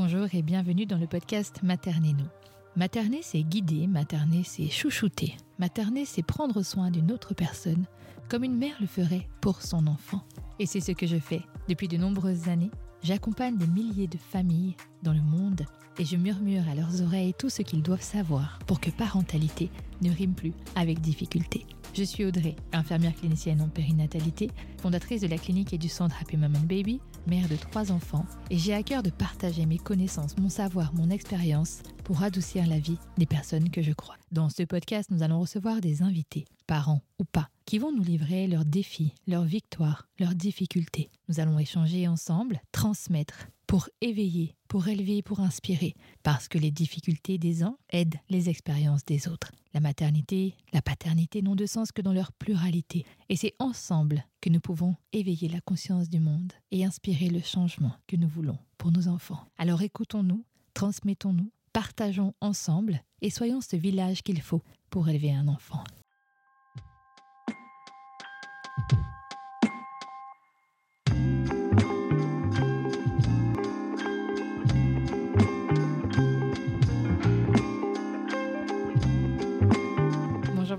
Bonjour et bienvenue dans le podcast Materner nous. Materner, c'est guider, materner, c'est chouchouter. Materner, c'est prendre soin d'une autre personne, comme une mère le ferait pour son enfant. Et c'est ce que je fais depuis de nombreuses années. J'accompagne des milliers de familles dans le monde et je murmure à leurs oreilles tout ce qu'ils doivent savoir pour que parentalité ne rime plus avec difficulté. Je suis Audrey, infirmière clinicienne en périnatalité, fondatrice de la clinique et du centre Happy Mom and Baby, mère de trois enfants, et j'ai à cœur de partager mes connaissances, mon savoir, mon expérience pour adoucir la vie des personnes que je crois. Dans ce podcast, nous allons recevoir des invités, parents ou pas, qui vont nous livrer leurs défis, leurs victoires, leurs difficultés. Nous allons échanger ensemble, transmettre, pour éveiller, pour élever, pour inspirer, parce que les difficultés des uns aident les expériences des autres. La maternité, la paternité n'ont de sens que dans leur pluralité, et c'est ensemble que nous pouvons éveiller la conscience du monde et inspirer le changement que nous voulons pour nos enfants. Alors écoutons-nous, transmettons-nous, partageons ensemble et soyons ce village qu'il faut pour élever un enfant.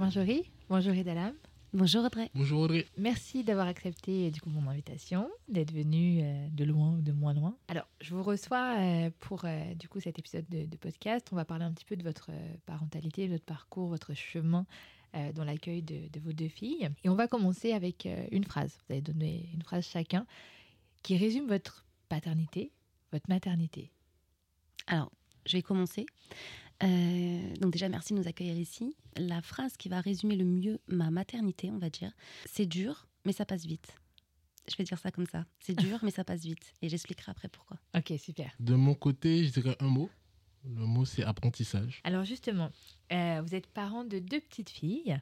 Marjorie, bonjour Edalam. Bonjour Audrey. Bonjour Audrey. Merci d'avoir accepté du coup mon invitation, d'être venu euh, de loin ou de moins loin. Alors, je vous reçois euh, pour euh, du coup cet épisode de, de podcast. On va parler un petit peu de votre euh, parentalité, de votre parcours, votre chemin euh, dans l'accueil de, de vos deux filles. Et on va commencer avec euh, une phrase. Vous allez donner une phrase chacun qui résume votre paternité, votre maternité. Alors, je vais commencer. Euh, donc déjà, merci de nous accueillir ici. La phrase qui va résumer le mieux ma maternité, on va dire, c'est dur, mais ça passe vite. Je vais dire ça comme ça. C'est dur, mais ça passe vite. Et j'expliquerai après pourquoi. Ok, super. De mon côté, je dirais un mot. Le mot, c'est apprentissage. Alors justement, euh, vous êtes parents de deux petites filles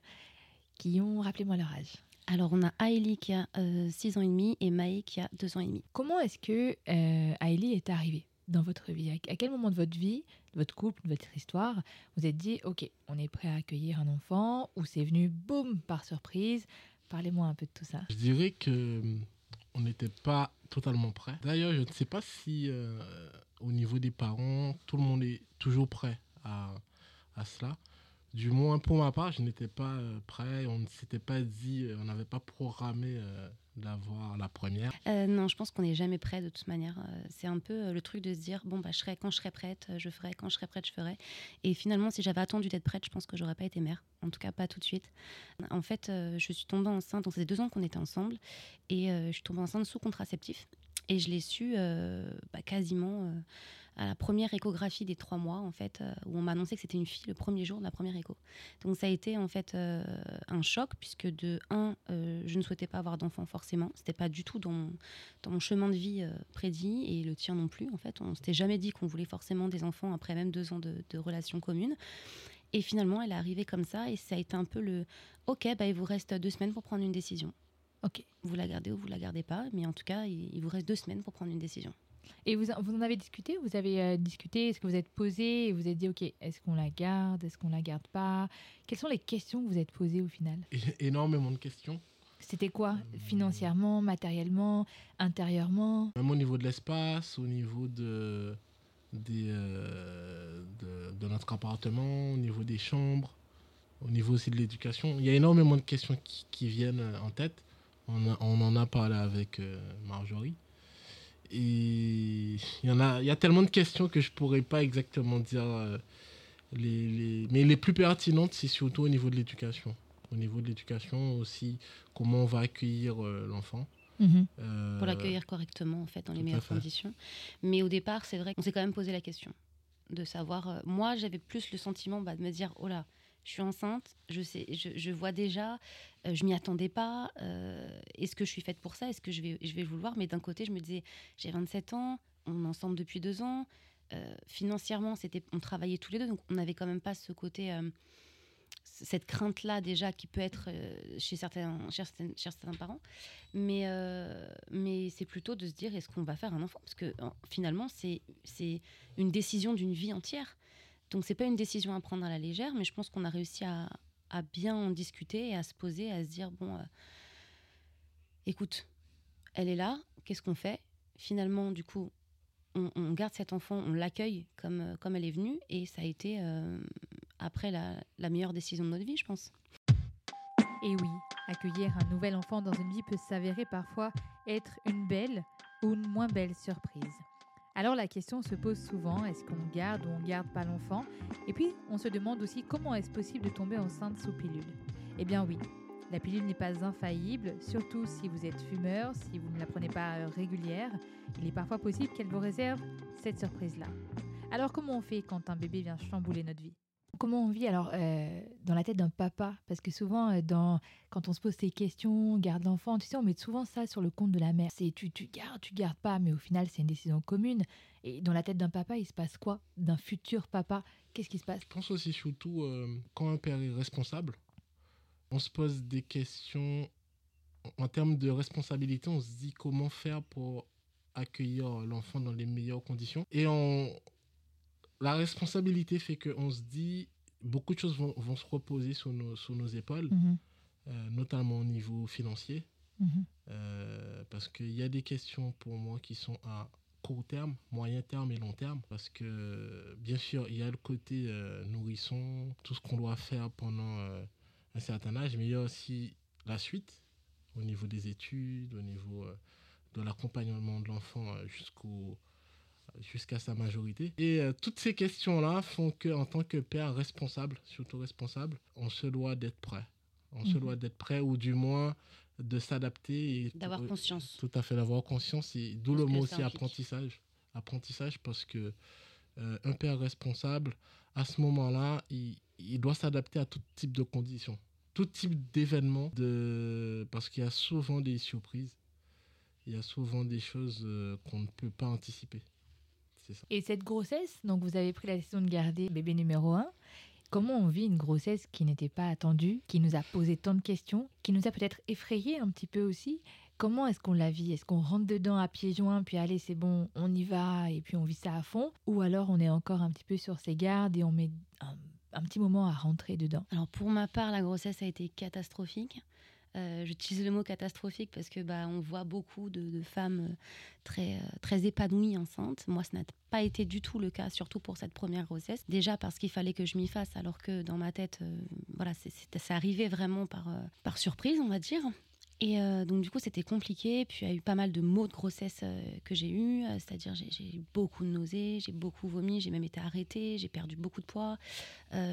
qui ont, rappelez-moi leur âge. Alors, on a Aélie qui a 6 ans et demi et Maë qui a 2 ans et demi. Comment est-ce que euh, Aélie est arrivée dans votre vie? À quel moment de votre vie, votre couple, votre histoire, vous êtes dit, OK, on est prêt à accueillir un enfant ou c'est venu, boum, par surprise Parlez-moi un peu de tout ça. Je dirais que euh, on n'était pas totalement prêt. D'ailleurs, je ne sais pas si euh, au niveau des parents, tout le monde est toujours prêt à, à cela. Du moins, pour ma part, je n'étais pas euh, prêt. On ne s'était pas dit, euh, on n'avait pas programmé euh, d'avoir la première. Non, je pense qu'on n'est jamais prêt de toute manière. C'est un peu le truc de se dire bon bah je serai quand je serai prête, je ferai quand je serai prête, je ferai. Et finalement, si j'avais attendu d'être prête, je pense que j'aurais pas été mère. En tout cas, pas tout de suite. En fait, je suis tombée enceinte. Donc, fait deux ans qu'on était ensemble, et je suis tombée enceinte sous contraceptif. Et je l'ai su euh, bah, quasiment à la première échographie des trois mois, en fait, euh, où on m'a annoncé que c'était une fille le premier jour de la première écho. Donc ça a été en fait euh, un choc, puisque de un, euh, je ne souhaitais pas avoir d'enfant forcément. C'était pas du tout dans mon, dans mon chemin de vie prédit, et le tien non plus. En fait, on s'était jamais dit qu'on voulait forcément des enfants après même deux ans de, de relations communes. Et finalement, elle est arrivée comme ça, et ça a été un peu le OK, bah, il vous reste deux semaines pour prendre une décision. Ok. Vous la gardez ou vous la gardez pas, mais en tout cas, il, il vous reste deux semaines pour prendre une décision. Et vous, vous en avez discuté Vous avez euh, discuté Est-ce que vous êtes posé et vous êtes dit, OK, est-ce qu'on la garde Est-ce qu'on la garde pas? Quelles sont les questions que vous êtes posées au final? Énormément de questions. C'était quoi Financièrement, matériellement, intérieurement? Même au niveau de l'espace, au niveau de, des, euh, de, de notre appartement, au niveau des chambres, au niveau aussi de l'éducation. Il y a énormément de questions qui, qui viennent euh, en tête. On, a- on en a parlé avec euh, Marjorie. Et il y, en a, il y a tellement de questions que je pourrais pas exactement dire. euh, les, les- Mais les plus pertinentes, c'est surtout au niveau de l'éducation. Au niveau de l'éducation aussi, comment on va accueillir euh, l'enfant. Mhm. Euh, pour l'accueillir correctement, en fait, dans les meilleures conditions. Mais au départ, c'est vrai qu'on s'est quand même posé la question de savoir. euh, moi, j'avais plus le sentiment bah, de me dire oh là, je suis enceinte, je sais, je, je vois déjà, euh, je m'y attendais pas. euh, Est-ce que je suis faite pour ça Est-ce que je vais, je vais vouloir? Mais d'un côté, je me disais j'ai 27 ans, on est ensemble depuis deux ans. euh, financièrement, c'était, on travaillait tous les deux, donc on n'avait quand même pas ce côté. cette crainte-là déjà qui peut être chez, certains, chez, certains, chez certains parents. Mais, mais c'est plutôt de se dire est-ce qu'on va faire un enfant? Parce que en- finalement, c'est c'est une décision d'une vie entière. Donc, c'est pas une décision à prendre à la légère, mais je pense qu'on a réussi à, à bien en discuter et à se poser, à se dire bon, euh, écoute, elle est là, qu'est-ce qu'on fait? Finalement, du coup, on, garde cet enfant, on l'accueille comme, comme elle est venue, et ça a été après la, la meilleure décision de notre vie, je pense. Et oui, accueillir un nouvel enfant dans une vie peut s'avérer parfois être une belle ou une moins belle surprise. Alors la question se pose souvent, est-ce qu'on garde ou on garde pas l'enfant? Et puis on se demande aussi comment est-ce possible de tomber enceinte sous pilule? Eh bien oui, la pilule n'est pas infaillible, surtout si vous êtes fumeur, si vous ne la prenez pas euh, régulière. Il est parfois possible qu'elle vous réserve cette surprise-là. Alors comment on fait quand un bébé vient chambouler notre vie? Comment on vit alors euh, dans la tête d'un papa? Parce que souvent, euh, quand on se pose ces questions, garde l'enfant, tu sais, on met souvent ça sur le compte de la mère. C'est tu, tu gardes, tu gardes pas, mais au final, c'est une décision commune. Et dans la tête d'un papa, il se passe quoi D'un futur papa? Qu'est-ce qui se passe? Je pense aussi surtout euh, quand un père est responsable, on se pose des questions en termes de responsabilité. On se dit comment faire pour accueillir l'enfant dans les meilleures conditions. Et on, la responsabilité fait qu'on se dit beaucoup de choses vont, vont se reposer sur nos, sur nos épaules, mhm. euh, notamment au niveau financier. Mhm. Euh, parce qu'il y a des questions pour moi qui sont à court terme, moyen terme et long terme. Parce que, bien sûr, il y a le côté euh, nourrisson, tout ce qu'on doit faire pendant un certain âge, mais il y a aussi la suite au niveau des études, au niveau de l'accompagnement de l'enfant jusqu'au jusqu'à sa majorité. Et euh, toutes ces questions-là font que, en tant que père responsable, surtout responsable, on se doit d'être prêt. On se mhm. doit d'être prêt, ou du moins de s'adapter. D'avoir conscience. Tout à fait, d'avoir conscience. Et d'où le mot aussi apprentissage. Apprentissage, parce que euh, un père responsable, à ce moment-là, il, il doit s'adapter à tout type de conditions, tout type d'événements, de... parce qu'il y a souvent des surprises. Il y a souvent des choses euh, qu'on ne peut pas anticiper. Et cette grossesse, donc vous avez pris la décision de garder bébé numéro 1. Comment on vit une grossesse qui n'était pas attendue, qui nous a posé tant de questions, qui nous a peut-être effrayé un petit peu aussi? Comment est-ce qu'on la vit? Est-ce qu'on rentre dedans à pieds joints, puis allez, c'est bon, on y va, et puis on vit ça à fond? Ou alors on est encore un petit peu sur ses gardes et on met un, un petit moment à rentrer dedans? Alors pour ma part, la grossesse a été catastrophique. Euh, j'utilise le mot catastrophique parce que bah, on voit beaucoup de, femmes euh, très, euh, très épanouies enceintes. Moi, ce n'a pas été du tout le cas, surtout pour cette première grossesse. Déjà parce qu'il fallait que je m'y fasse, alors que dans ma tête, voilà, c'est arrivé vraiment par, par surprise, on va dire. Et euh, donc, du coup, c'était compliqué. Puis, il y a eu pas mal de maux de grossesse euh, que j'ai eu. Euh, c'est-à-dire, j'ai eu beaucoup de nausées, j'ai beaucoup vomi, j'ai même été arrêtée, j'ai perdu beaucoup de poids.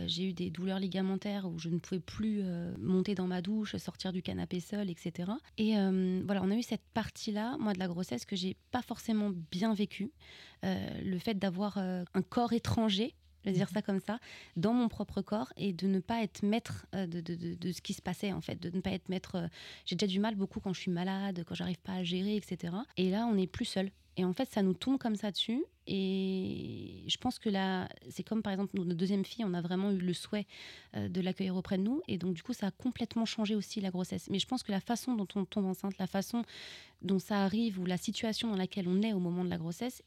j'ai eu des douleurs ligamentaires où je ne pouvais plus monter dans ma douche, sortir du canapé seul, etc. Et voilà, on a eu cette partie-là, moi, de la grossesse que j'ai pas forcément bien vécue. le fait d'avoir un corps étranger je vais dire ça comme ça, dans mon propre corps et de ne pas être maître euh, de, de, de, ce qui se passait en fait, de ne pas être maître. Euh, j'ai déjà du mal beaucoup quand je suis malade, quand j'arrive pas à gérer, etc. Et là, on n'est plus seul. Et en fait, ça nous tombe comme ça dessus. Et je pense que là, c'est comme par exemple notre deuxième fille, on a vraiment eu le souhait euh, de l'accueillir auprès de nous. Et donc, du coup, ça a complètement changé aussi la grossesse. Mais je pense que la façon dont on tombe enceinte, la façon dont ça arrive ou la situation dans laquelle on est au moment de la grossesse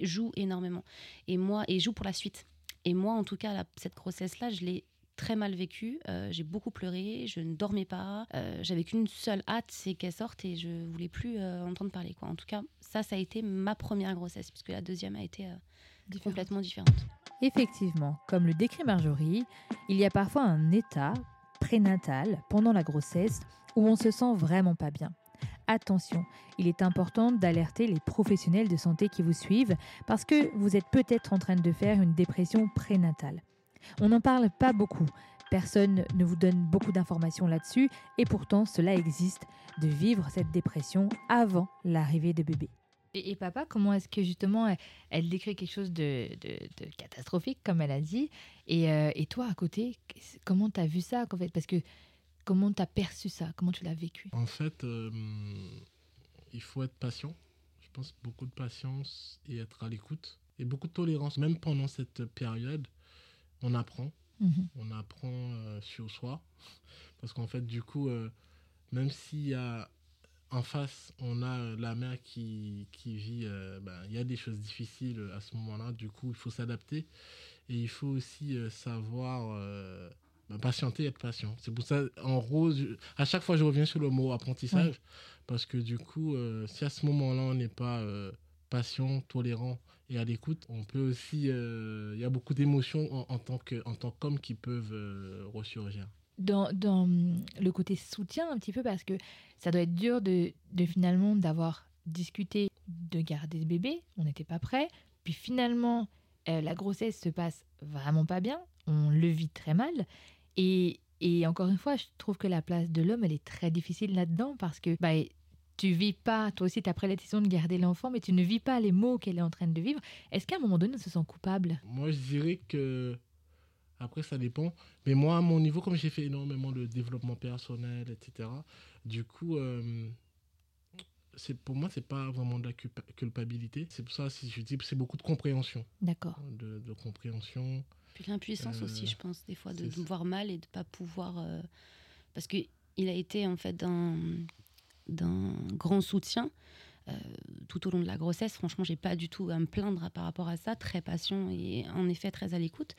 joue énormément. Et moi, et joue pour la suite. Et moi, en tout cas, cette grossesse-là, je l'ai très mal vécue. Euh, j'ai beaucoup pleuré, je ne dormais pas. Euh, j'avais qu'une seule hâte, c'est qu'elle sorte et je voulais plus euh, entendre parler. Quoi. En tout cas, ça, ça a été ma première grossesse, puisque la deuxième a été complètement différente. Effectivement, comme le décrit Marjorie, il y a parfois un état prénatal pendant la grossesse où on se sent vraiment pas bien. Attention, il est important d'alerter les professionnels de santé qui vous suivent parce que vous êtes peut-être en train de faire une dépression prénatale. On n'en parle pas beaucoup. Personne ne vous donne beaucoup d'informations là-dessus et pourtant cela existe de vivre cette dépression avant l'arrivée de bébé. Et, papa, comment est-ce que justement elle, décrit quelque chose de, catastrophique comme elle a dit? Et, euh, et toi à côté, comment tu as vu ça en fait? Parce que comment tu as perçu ça? Comment tu l'as vécu? En fait, euh, il faut être patient. Je pense beaucoup de patience et être à l'écoute et beaucoup de tolérance. Même pendant cette période, on apprend. Mhm. On apprend euh, sur soi. Parce qu'en fait, du coup, euh, même s'il y a en face, on a euh, la mère qui, qui vit, ben, il y a des choses difficiles à ce moment-là. Du coup, il faut s'adapter. Et il faut aussi savoir ben, patienter et être patient. C'est pour ça, en rose, à chaque fois, je reviens sur le mot apprentissage. Parce que du coup, si à ce moment-là, on n'est pas patient, tolérant et à l'écoute, on peut aussi. Il y a beaucoup d'émotions en, en, tant qu'homme qui peuvent ressurgir. Dans, dans, le côté soutien, un petit peu, parce que ça doit être dur de, de finalement d'avoir discuté de garder le bébé, on n'était pas prêt, puis finalement, la grossesse se passe vraiment pas bien, on le vit très mal, et, et encore une fois, je trouve que la place de l'homme, elle est très difficile là-dedans parce que bah, tu vis pas, toi aussi, tu as pris la décision de garder l'enfant, mais tu ne vis pas les maux qu'elle est en train de vivre. Est-ce qu'à un moment donné, on se sent coupable? Moi, je dirais que. Après, ça dépend. Mais moi, à mon niveau, comme j'ai fait énormément de développement personnel, etc., du coup, euh, c'est pour moi, c'est pas vraiment de la culpabilité. C'est pour ça, si je dis, c'est beaucoup de compréhension. D'accord. De, de compréhension. Puis l'impuissance aussi, je pense, des fois, de, me voir mal et de pas pouvoir. Euh, parce qu'il a été en fait d'un grand soutien. Euh, tout au long de la grossesse, franchement, j'ai pas du tout à me plaindre par rapport à ça, très patient et en effet très à l'écoute.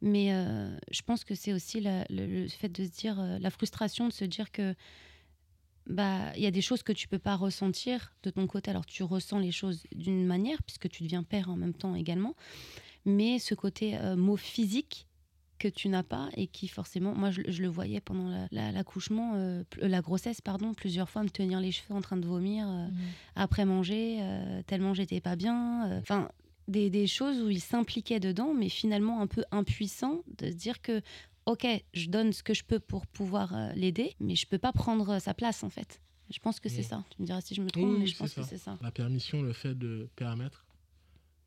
Mais euh, je pense que c'est aussi le, fait de se dire, la frustration de se dire que bah il y a des choses que tu peux pas ressentir de ton côté. Alors tu ressens les choses d'une manière puisque tu deviens père en même temps également, mais ce côté euh, mot physique que tu n'as pas et qui forcément, moi je, le voyais pendant l'accouchement, euh, la, grossesse, pardon, plusieurs fois me tenir les cheveux en train de vomir euh, mmh. après manger, tellement j'étais pas bien. Enfin, des, des, choses où il s'impliquait dedans, mais finalement un peu impuissant de se dire que, ok, je donne ce que je peux pour pouvoir l'aider, mais je peux pas prendre sa place en fait. Je pense que c'est ça. Tu me diras si je me trompe, mais je pense que c'est ça. La permission, le fait de permettre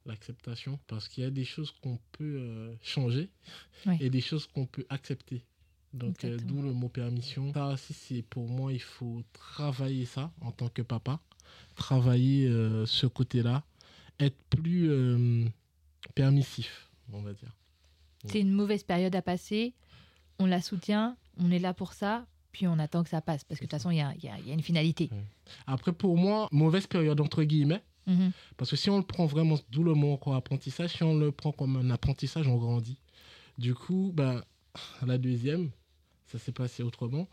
l'acceptation, parce qu'il y a des choses qu'on peut euh, changer et des choses qu'on peut accepter. Donc, euh, d'où le mot permission. Ça aussi, c'est pour moi, il faut travailler ça en tant que papa, travailler euh, ce côté-là, être plus permissif, on va dire. C'est une mauvaise période à passer, on la soutient, on est là pour ça, puis on attend que ça passe, parce que de toute façon, il y a, y a, une finalité. Après, pour moi, mauvaise période, entre guillemets, Mhm. Parce que si on le prend vraiment, d'où le mot apprentissage, si on le prend comme un apprentissage, on grandit. Du coup, ben, la deuxième, ça s'est passé autrement.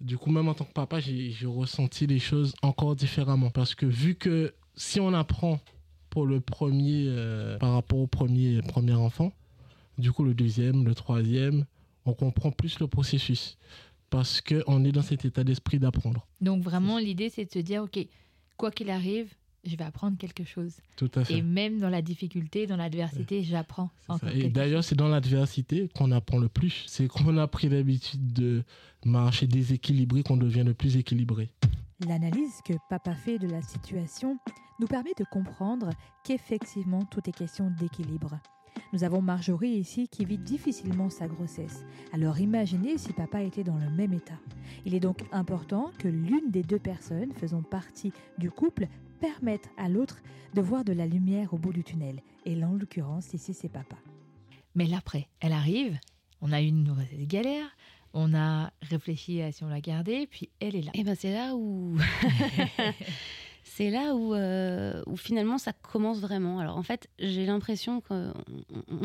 Du coup, même en tant que papa, j'ai ressenti les choses encore différemment. Parce que vu que si on apprend pour le premier, euh, par rapport au premier, premier enfant, du coup, le deuxième, le troisième, on comprend plus le processus. Parce qu'on est dans cet état d'esprit d'apprendre. Donc, vraiment, l'idée, c'est de se dire, OK, quoi qu'il arrive, je vais apprendre quelque chose. Tout à fait. Et même dans la difficulté, dans l'adversité, j'apprends Et d'ailleurs, c'est dans l'adversité qu'on apprend le plus. C'est qu'on a pris l'habitude de marcher déséquilibré qu'on devient le plus équilibré. L'analyse que papa fait de la situation nous permet de comprendre qu'effectivement, tout est question d'équilibre. Nous avons Marjorie ici qui vit difficilement sa grossesse. Alors imaginez si papa était dans le même état. Il est donc important que l'une des deux personnes faisant partie du couple permettre à l'autre de voir de la lumière au bout du tunnel. Et en l'occurrence, ici, c'est papa. Mais l'après, elle arrive, on a eu une galère, on a réfléchi à si on la gardait, puis elle est là. Et eh ben c'est là où c'est là où, euh, où finalement ça commence vraiment. Alors en fait, j'ai l'impression qu'on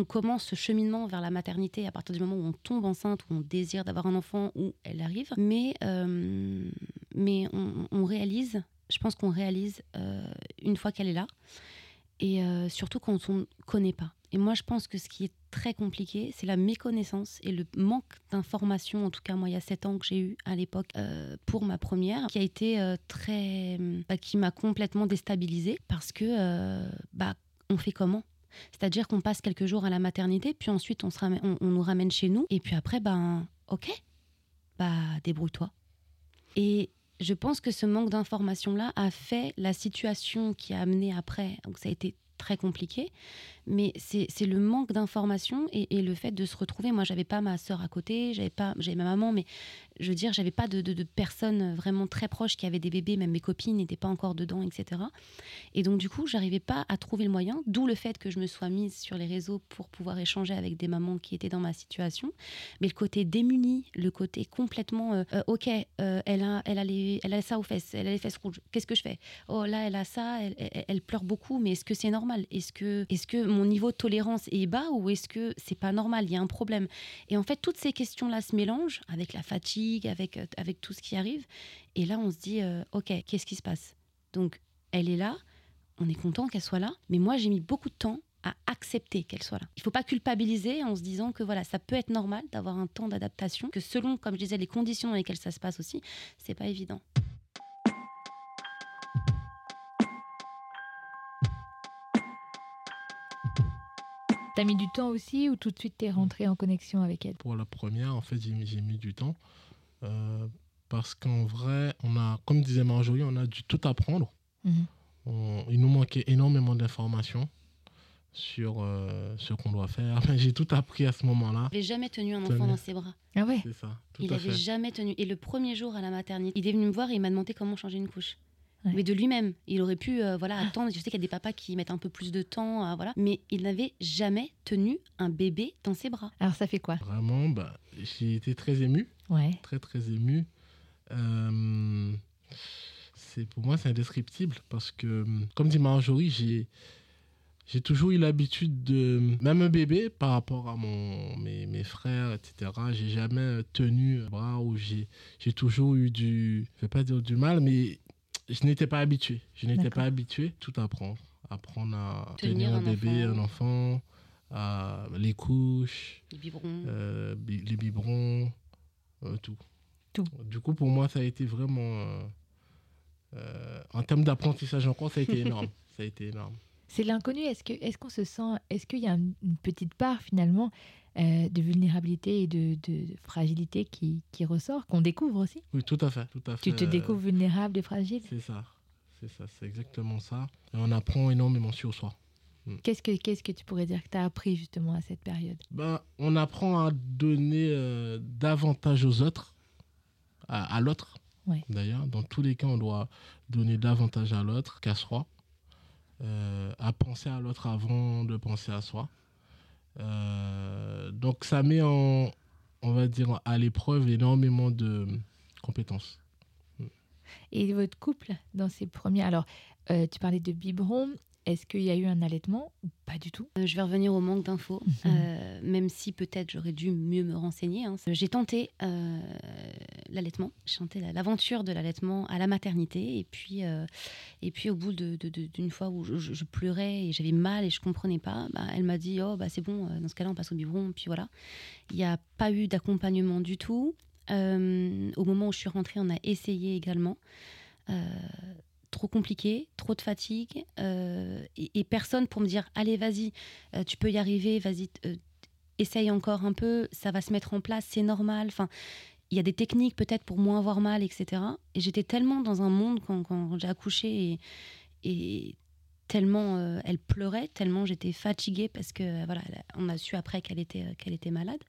commence ce cheminement vers la maternité à partir du moment où on tombe enceinte, où on désire d'avoir un enfant, où elle arrive. Mais, euh, mais on, on, réalise je pense qu'on réalise euh, une fois qu'elle est là, et euh, surtout quand on ne connaît pas. Et moi, je pense que ce qui est très compliqué, c'est la méconnaissance et le manque d'information. En tout cas, moi, il y a sept ans que j'ai eu à l'époque euh, pour ma première, qui a été très, bah, qui m'a complètement déstabilisée parce que, bah, on fait comment? C'est-à-dire qu'on passe quelques jours à la maternité, puis ensuite on, nous ramène chez nous, et puis après, ben, ok, bah débrouille-toi. Et je pense que ce manque d'information-là a fait la situation qui a amené après. Donc ça a été très compliqué, mais c'est le manque d'information et, le fait de se retrouver. Moi, j'avais pas ma sœur à côté, j'avais pas, j'avais ma maman, mais je veux dire, j'avais pas de, de, personnes vraiment très proches qui avaient des bébés, même mes copines n'étaient pas encore dedans, etc. Et donc, du coup, j'arrivais pas à trouver le moyen, d'où le fait que je me sois mise sur les réseaux pour pouvoir échanger avec des mamans qui étaient dans ma situation. Mais le côté démuni, le côté complètement, euh, ok, euh, elle, a, elle, a elle a ça aux fesses, elle a les fesses rouges, qu'est-ce que je fais? Oh là, elle a ça, elle, elle, pleure beaucoup, mais est-ce que c'est normal? Est-ce que, est que mon niveau de tolérance est bas ou est-ce que c'est pas normal? Il y a un problème. Et en fait, toutes ces questions-là se mélangent avec la fatigue avec, euh, avec tout ce qui arrive. Et là, on se dit, euh, OK, qu'est-ce qui se passe? Donc, elle est là, on est content qu'elle soit là, mais moi j'ai mis beaucoup de temps à accepter qu'elle soit là. Il ne faut pas culpabiliser en se disant que voilà, ça peut être normal d'avoir un temps d'adaptation, que selon, comme je disais, les conditions dans lesquelles ça se passe aussi, c'est pas évident. T'as mis du temps aussi ou tout de suite t'es rentré en connexion avec elle? Pour la première, en fait, j'ai mis, j'ai mis du temps. Euh, parce qu'en vrai, on a, comme disait Marjorie, on a dû tout apprendre. Mhm. On- il nous manquait énormément d'informations sur euh, ce qu'on doit faire. J'ai tout appris à ce moment-là. Il n'avait jamais tenu un enfant dans ses bras. Ah ouais C'est ça, tout il n'avait jamais tenu. Et le premier jour à la maternité, il est venu me voir et il m'a demandé comment changer une couche. Ouais. Mais de lui-même, il aurait pu euh, voilà attendre. Je sais qu'il y a des papas qui mettent un peu plus de temps, à- voilà. Mais il n'avait jamais tenu un bébé dans ses bras. Alors ça fait quoi? Vraiment, bah, j'ai été très ému. Ouais. très très ému. Euh, c'est pour moi c'est indescriptible parce que comme dit Marjorie, j'ai j'ai toujours eu l'habitude de même un bébé par rapport à mon mes, mes frères etc. J'ai jamais tenu un bras ou j'ai j'ai toujours eu du je vais pas dire du mal mais je n'étais pas habitué. Je n'étais pas habitué tout apprendre, apprendre à Tenir tenir, un, un bébé, enfant. un enfant, à les couches, Les biberons. euh, bi- les biberons, euh, tout. Tout. Du coup, pour moi, ça a été vraiment. euh, euh, en termes d'apprentissage encore, ça a été énorme. ça a été énorme. C'est l'inconnu. Est-ce que est-ce qu'on se sent Est-ce qu'il y a une une petite part finalement euh, de vulnérabilité et de, de fragilité qui, qui ressort, qu'on découvre aussi Oui, tout à fait. Tout à Tu fait, te euh, découvres vulnérable et fragile C'est ça. C'est ça. C'est exactement ça. Et on apprend énormément sur soi. Qu'est-ce que qu'est-ce que tu pourrais dire que tu as appris justement à cette période? Ben, on apprend à donner euh, davantage aux autres, à, à l'autre. Ouais. D'ailleurs, dans tous les cas, on doit donner davantage à l'autre qu'à soi. Euh, à penser à l'autre avant de penser à soi. Euh, donc, ça met en, on va dire, à l'épreuve énormément de compétences. Et votre couple dans ces premiers alors euh, tu parlais de biberon. Est-ce qu'il y a eu un allaitement ou pas du tout? Euh, je vais revenir au manque d'infos, Mhm. euh, même si peut-être j'aurais dû mieux me renseigner. hein. J'ai tenté euh, l'allaitement, j'ai tenté la- l'aventure de l'allaitement à la maternité, et puis, euh, et puis au bout de- de- de- d'une fois où je, pleurais et j'avais mal et je comprenais pas, bah, elle m'a dit oh bah c'est bon, euh, dans ce cas-là on passe au biberon, puis voilà. Il n'y a pas eu d'accompagnement du tout. Euh, au moment où je suis rentrée, on a essayé également. Euh, trop compliqué, trop de fatigue, euh, et, personne pour me dire allez vas-y, euh, tu peux y arriver, vas-y, euh, essaye encore un peu, ça va se mettre en place, c'est normal. Enfin, il y a des techniques peut-être pour moins avoir mal, etc. Et j'étais tellement dans un monde quand, quand j'ai accouché et tellement euh, elle pleurait, tellement j'étais fatiguée parce que voilà, on a su après qu'elle était, euh, qu'elle était malade.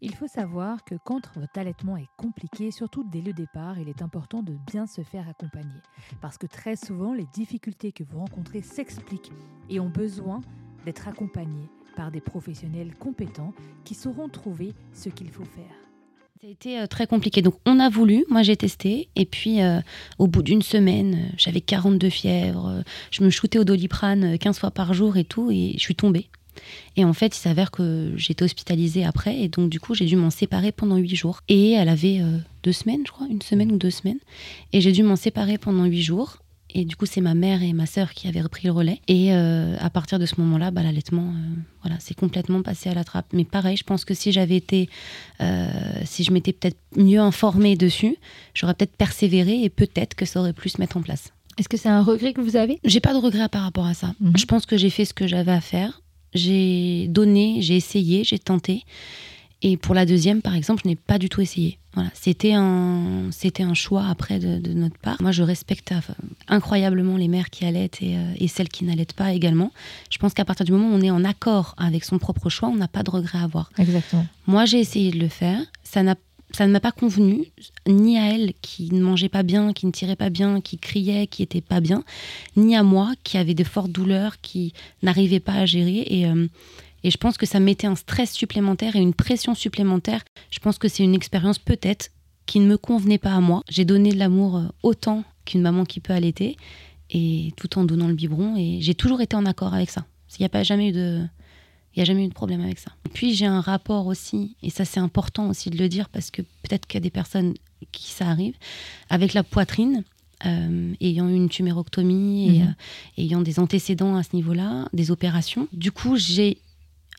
Il faut savoir que quand votre allaitement est compliqué, surtout dès le départ, il est important de bien se faire accompagner. Parce que très souvent, les difficultés que vous rencontrez s'expliquent et ont besoin d'être accompagnés par des professionnels compétents qui sauront trouver ce qu'il faut faire. Ça a été euh, très compliqué. Donc, on a voulu, moi j'ai testé, et puis euh, au bout d'une semaine, euh, j'avais 42 fièvres, je me shootais au doliprane euh, 15 fois par jour et tout, et je suis tombée. Et en fait, il s'avère que j'étais hospitalisée après, et donc du coup, j'ai dû m'en séparer pendant 8 jours. Et elle avait euh, deux semaines, je crois, une semaine ou deux semaines. Et j'ai dû m'en séparer pendant 8 jours. Et du coup, c'est ma mère et ma sœur qui avaient repris le relais. Et euh, à partir de ce moment-là, bah, l'allaitement, euh, voilà, c'est complètement passé à la trappe. Mais pareil, je pense que si j'avais été euh, si je m'étais peut-être mieux informée dessus, j'aurais peut-être persévéré et peut-être que ça aurait pu se mettre en place. Est-ce que c'est un regret que vous avez? J'ai pas de regret par rapport à ça. Mhm. Je pense que j'ai fait ce que j'avais à faire. J'ai donné, j'ai essayé, j'ai tenté. Et pour la deuxième, par exemple, je n'ai pas du tout essayé. Voilà, c'était un, c'était un choix après de, de notre part. Moi, je respecte incroyablement les mères qui allaitent et, euh, et celles qui n'allaitent pas également. Je pense qu'à partir du moment où on est en accord avec son propre choix, on n'a pas de regret à avoir. Exactement. Moi, j'ai essayé de le faire. Ça n'a ça ne m'a pas convenu, ni à elle qui ne mangeait pas bien, qui ne tirait pas bien, qui criait, qui était pas bien, ni à moi qui avait de fortes douleurs, qui n'arrivait pas à gérer. Et, euh, et je pense que ça mettait un stress supplémentaire et une pression supplémentaire. Je pense que c'est une expérience peut-être qui ne me convenait pas à moi. J'ai donné de l'amour euh, autant qu'une maman qui peut allaiter, et tout en donnant le biberon. Et j'ai toujours été en accord avec ça. Il n'y a pas jamais eu de il n'y a jamais eu de problème avec ça. Et puis j'ai un rapport aussi, et ça c'est important aussi de le dire parce que peut-être qu'il y a des personnes qui ça arrive, avec la poitrine. euh, ayant eu une tuméroctomie et Mhm. euh, ayant des antécédents à ce niveau-là, des opérations. Du coup, j'ai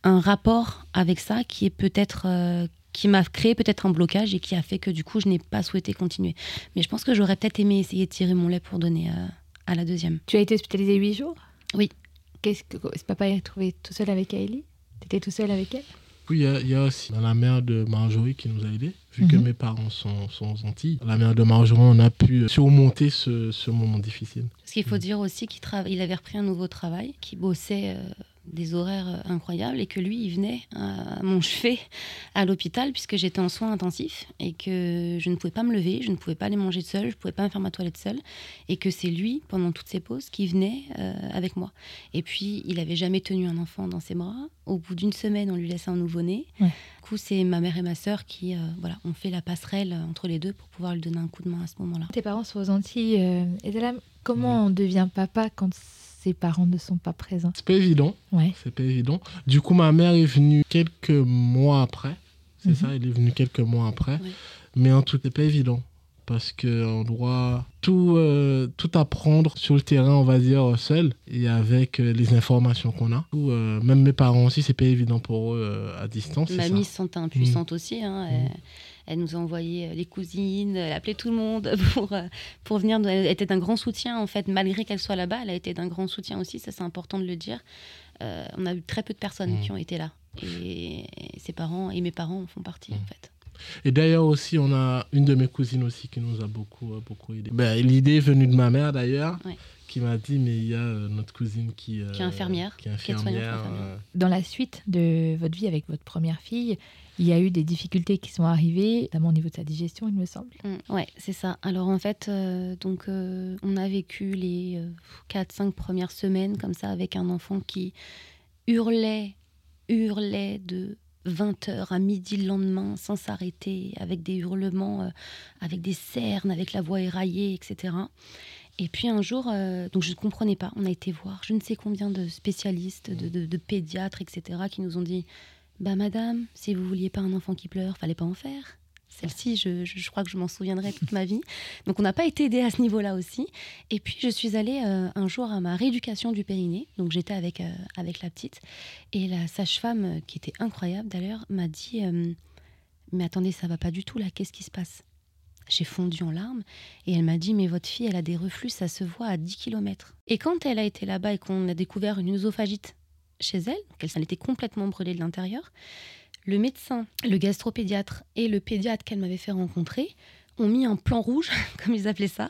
un rapport avec ça qui est peut-être euh, qui m'a créé peut-être un blocage et qui a fait que du coup je n'ai pas souhaité continuer. Mais je pense que j'aurais peut-être aimé essayer de tirer mon lait pour donner euh, à la deuxième. Tu as été hospitalisé huit jours? Oui. Qu'est-ce que papa est trouvé tout seul avec Aélie T'étais tout seul avec elle? Oui, il y, a- il y a aussi la mère de Marjorie qui nous a aidés, vu que Mhm. mes parents sont, sont aux Antilles. La mère de Marjorie, on a pu surmonter ce, ce moment difficile. Parce qu'il faut dire aussi qu'il il avait repris un nouveau travail, qu'il bossait euh, des horaires euh, incroyables et que lui, il venait à mon chevet à l'hôpital puisque j'étais en soins intensifs et que je ne pouvais pas me lever, je ne pouvais pas aller manger seule, je ne pouvais pas me faire ma toilette seule et que c'est lui, pendant toutes ces pauses, qui venait euh, avec moi. Et puis, il avait jamais tenu un enfant dans ses bras. Au bout d'une semaine, on lui laisse un nouveau-né. Ouais. Du coup, c'est ma mère et ma sœur qui euh, voilà, ont fait la passerelle entre les deux pour pouvoir lui donner un coup de main à ce moment-là. Tes parents sont aux Antilles. Euh, Esalam, comment on devient papa quand ses parents ne sont pas présents C'est pas évident. Ouais. C'est pas évident. Du coup, ma mère est venue quelques mois après. C'est Mhm. ça, elle est venue quelques mois après. Mais en tout, c'est pas évident. Parce qu'on doit tout, euh, tout apprendre sur le terrain, on va dire, seul. Et avec euh, les informations qu'on a. Tout, euh, même mes parents aussi, c'est pas évident pour eux euh, à distance. Mamie se sentait impuissante aussi. hein. Elle, elle nous a envoyé euh, les cousines, elle appelait tout le monde pour, euh, pour venir. Elle était d'un grand soutien, en fait, malgré qu'elle soit là-bas, elle a été d'un grand soutien aussi, ça c'est important de le dire. Euh, on a eu très peu de personnes Mm. qui ont été là. Et ses parents et mes parents en font partie, Mm. en fait. Et d'ailleurs aussi, on a une de mes cousines aussi qui nous a beaucoup, beaucoup aidé. Ben, L'idée est venue de ma mère d'ailleurs, Ouais. Qui m'a dit, mais il y a euh, notre cousine qui, euh, Qui est infirmière, qui est qui est soignante infirmière, infirmière. euh, Dans la suite de votre vie avec votre première fille, il y a eu des difficultés qui sont arrivées, notamment au niveau de sa digestion, il me semble. Mm, Ouais, c'est ça. Alors en fait, euh, donc euh, on a vécu les 4-5 premières semaines comme ça avec un enfant qui hurlait, hurlait de 20h à midi le lendemain sans s'arrêter, avec des hurlements, euh, avec des cernes, avec la voix éraillée, etc. Et puis un jour, euh, donc je ne comprenais pas, on a été voir je ne sais combien de spécialistes, de, de- de pédiatres, etc., qui nous ont dit Bah madame, si vous vouliez pas un enfant qui pleure, fallait pas en faire. Celle-ci, je, je- je crois que je m'en souviendrai toute ma vie. Donc on n'a pas été aidé à ce niveau-là aussi. Et puis je suis allée euh, un jour à ma rééducation du périnée. Donc j'étais avec, euh, avec la petite. Et la sage-femme, qui était incroyable d'ailleurs, m'a dit euh, Mais attendez, ça va pas du tout là, qu'est-ce qui se passe? J'ai fondu en larmes. Et elle m'a dit Mais votre fille, elle a des reflux, ça se voit à 10 km. Et quand elle a été là-bas et qu'on a découvert une œsophagite chez elle, donc elle s'en était complètement brûlée de l'intérieur, le médecin, le gastropédiatre et le pédiatre qu'elle m'avait fait rencontrer ont mis un plan rouge, comme ils appelaient ça,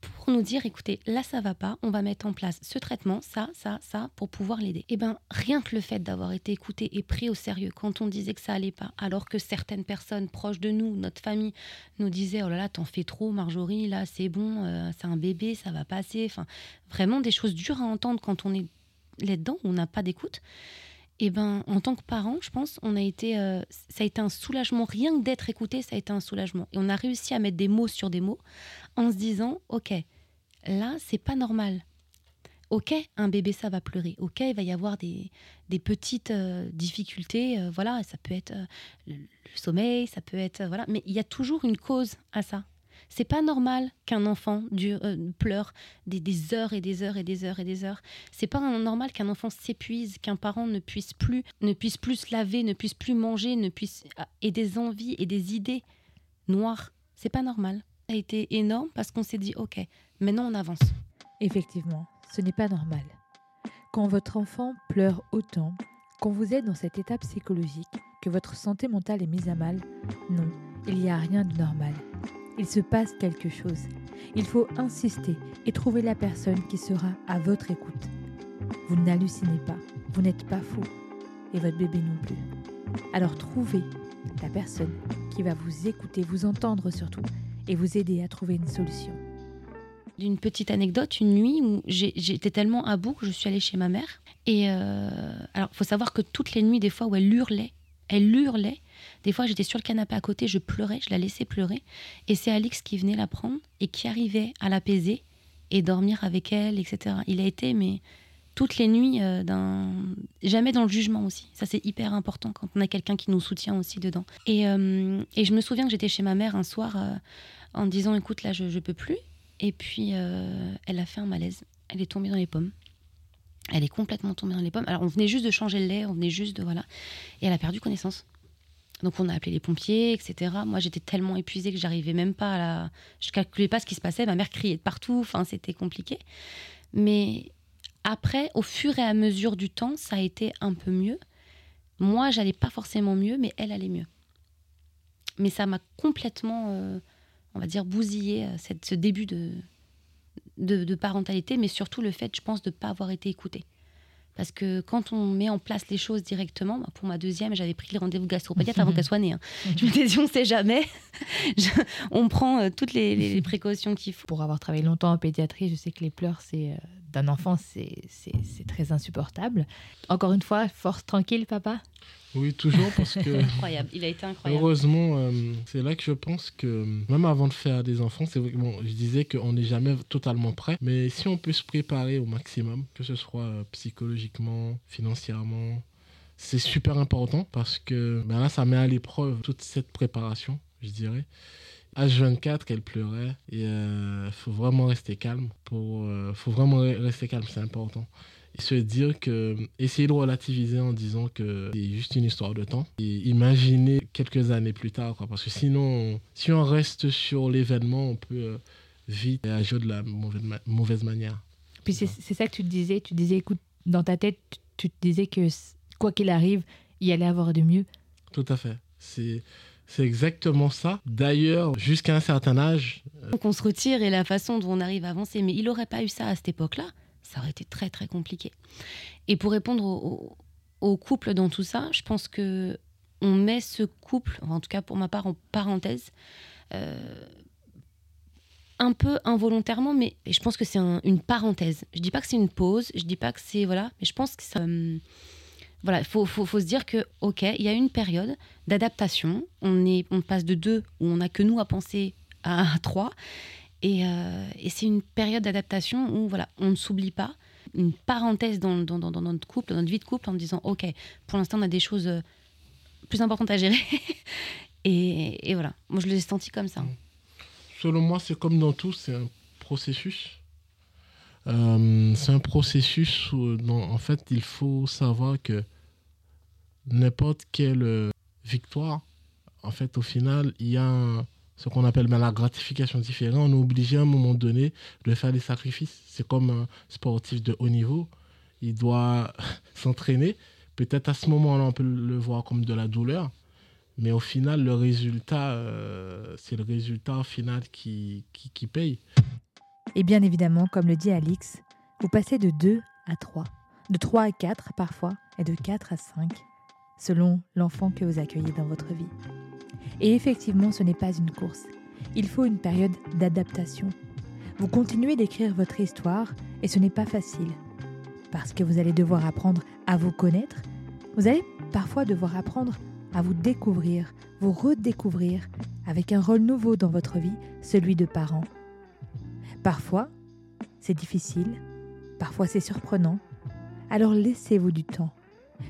pour nous dire écoutez, là ça va pas, on va mettre en place ce traitement, ça, ça, ça, pour pouvoir l'aider. Et ben rien que le fait d'avoir été écouté et pris au sérieux quand on disait que ça allait pas, alors que certaines personnes proches de nous, notre famille, nous disaient oh là là, t'en fais trop, Marjorie, là c'est bon, euh, c'est un bébé, ça va passer. Enfin, vraiment des choses dures à entendre quand on est là-dedans, on n'a pas d'écoute. Et ben, en tant que parent, je pense, on a été, euh, ça a été un soulagement. Rien que d'être écouté, ça a été un soulagement. Et on a réussi à mettre des mots sur des mots en se disant, ok, là, c'est pas normal. Ok, un bébé, ça va pleurer. Ok, il va y avoir des, des petites euh, difficultés. euh, voilà, ça peut être le, le sommeil, ça peut être voilà, mais il y a toujours une cause à ça. C'est pas normal qu'un enfant dure, euh, pleure des, des heures et des heures et des heures et des heures. C'est pas normal qu'un enfant s'épuise, qu'un parent ne puisse plus, ne puisse plus se laver, ne puisse plus manger, ne puisse et des envies et des idées noires. C'est pas normal. Ça a été énorme parce qu'on s'est dit ok, maintenant on avance. Effectivement, ce n'est pas normal. Quand votre enfant pleure autant, quand vous êtes dans cet état psychologique, que votre santé mentale est mise à mal, non, il n'y a rien de normal. Il se passe quelque chose. Il faut insister et trouver la personne qui sera à votre écoute. Vous n'hallucinez pas, vous n'êtes pas fou, et votre bébé non plus. Alors trouvez la personne qui va vous écouter, vous entendre surtout, et vous aider à trouver une solution. D'une petite anecdote, une nuit où j'étais tellement à bout que je suis allée chez ma mère. Et euh, alors, faut savoir que toutes les nuits, des fois où elle hurlait, elle hurlait. Des fois, j'étais sur le canapé à côté, je pleurais, je la laissais pleurer. Et c'est Alix qui venait la prendre et qui arrivait à l'apaiser et dormir avec elle, etc. Il a été, mais toutes les nuits, euh, jamais dans le jugement aussi. Ça, c'est hyper important quand on a quelqu'un qui nous soutient aussi dedans. Et, euh, et je me souviens que j'étais chez ma mère un soir euh, en disant, écoute, là, je, je peux plus. Et puis, elle a fait un malaise. Elle est tombée dans les pommes. Elle est complètement tombée dans les pommes. Alors, on venait juste de changer le lait, on venait juste de. Voilà. Et elle a perdu connaissance. Donc, on a appelé les pompiers, etc. Moi, j'étais tellement épuisée que j'arrivais même pas à la. Je calculais pas ce qui se passait. Ma mère criait de partout. Enfin, c'était compliqué. Mais après, au fur et à mesure du temps, ça a été un peu mieux. Moi, j'allais pas forcément mieux, mais elle allait mieux. Mais ça m'a complètement, euh, on va dire, bousillé euh, cette, ce début de, de, de parentalité, mais surtout le fait, je pense, de ne pas avoir été écoutée. Parce que quand on met en place les choses directement, bah, pour ma deuxième, j'avais pris le rendez-vous gastropédiatre avant qu'elle soit née. hein. Je me disais, on ne sait jamais. Je- on prend euh, toutes les, les- les précautions qu'il faut. Pour avoir travaillé longtemps en pédiatrie, je sais que les pleurs c'est euh, d'un enfant, c'est très insupportable. Encore une fois, force tranquille, papa? Oui, toujours parce que Incroyable, il a été incroyable. heureusement, euh, c'est là que je pense que même avant de faire des enfants, c'est vrai que bon, je disais qu'on n'est jamais totalement prêt, mais si on peut se préparer au maximum, que ce soit euh, psychologiquement, financièrement, c'est super important parce que ben là, ça met à l'épreuve toute cette préparation, je dirais. H24, qu'elle pleurait, et il faut vraiment rester calme. Pour, euh, faut vraiment re- rester calme, c'est important. Et se dire que, essayer de relativiser en disant que c'est juste une histoire de temps. Et imaginer quelques années plus tard, quoi, parce que sinon, si on reste sur l'événement, on peut euh, vite agir de la mauvaise, ma- mauvaise manière. Puis c'est c'est ça que tu te disais. Tu disais, écoute, dans ta tête, tu- te disais que quoi qu'il arrive, il y allait avoir de mieux. Tout à fait. C'est, c'est exactement ça. D'ailleurs, jusqu'à un certain âge, Donc on se retire et la façon dont on arrive à avancer. Mais il n'aurait pas eu ça à cette époque-là, ça aurait été très très compliqué. Et pour répondre au, couple dans tout ça, je pense que on met ce couple, en tout cas pour ma part en parenthèse, euh, un peu involontairement, mais je pense que c'est un- une parenthèse. Je dis pas que c'est une pause, je dis pas que c'est voilà, mais je pense que ça, euh, voilà, il faut, faut, faut se dire que ok, il y a une période d'adaptation. On est, on passe de deux où on n'a que nous à penser à trois, et, euh, et c'est une période d'adaptation où voilà, on ne s'oublie pas. Une parenthèse dans, dans, dans, notre couple, dans notre vie de couple, en disant ok, pour l'instant on a des choses euh, plus importantes à gérer. et, voilà, moi je l'ai senti comme ça. selon moi, c'est comme dans tout, c'est un processus. Euh, c'est un processus où, en fait, il faut savoir que n'importe quelle victoire, en fait, au final, il y a un- ce qu'on appelle ben, la gratification différente. On est obligé à un moment donné de faire des sacrifices. C'est comme un sportif de haut niveau. Il doit s'entraîner. Peut-être à ce moment-là, on peut le voir comme de la douleur. Mais au final, le résultat, euh, c'est le résultat final qui, qui, qui paye. Et bien évidemment, comme le dit Alix, vous passez de 2 à 3, de 3 à 4 parfois, et de 4 à 5, selon l'enfant que vous accueillez dans votre vie. Et effectivement, ce n'est pas une course. Il faut une période d'adaptation. Vous continuez d'écrire votre histoire, et ce n'est pas facile. Parce que vous allez devoir apprendre à vous connaître, vous allez parfois devoir apprendre à vous découvrir, vous redécouvrir, avec un rôle nouveau dans votre vie, celui de parent. Parfois, c'est difficile, parfois c'est surprenant. Alors laissez-vous du temps.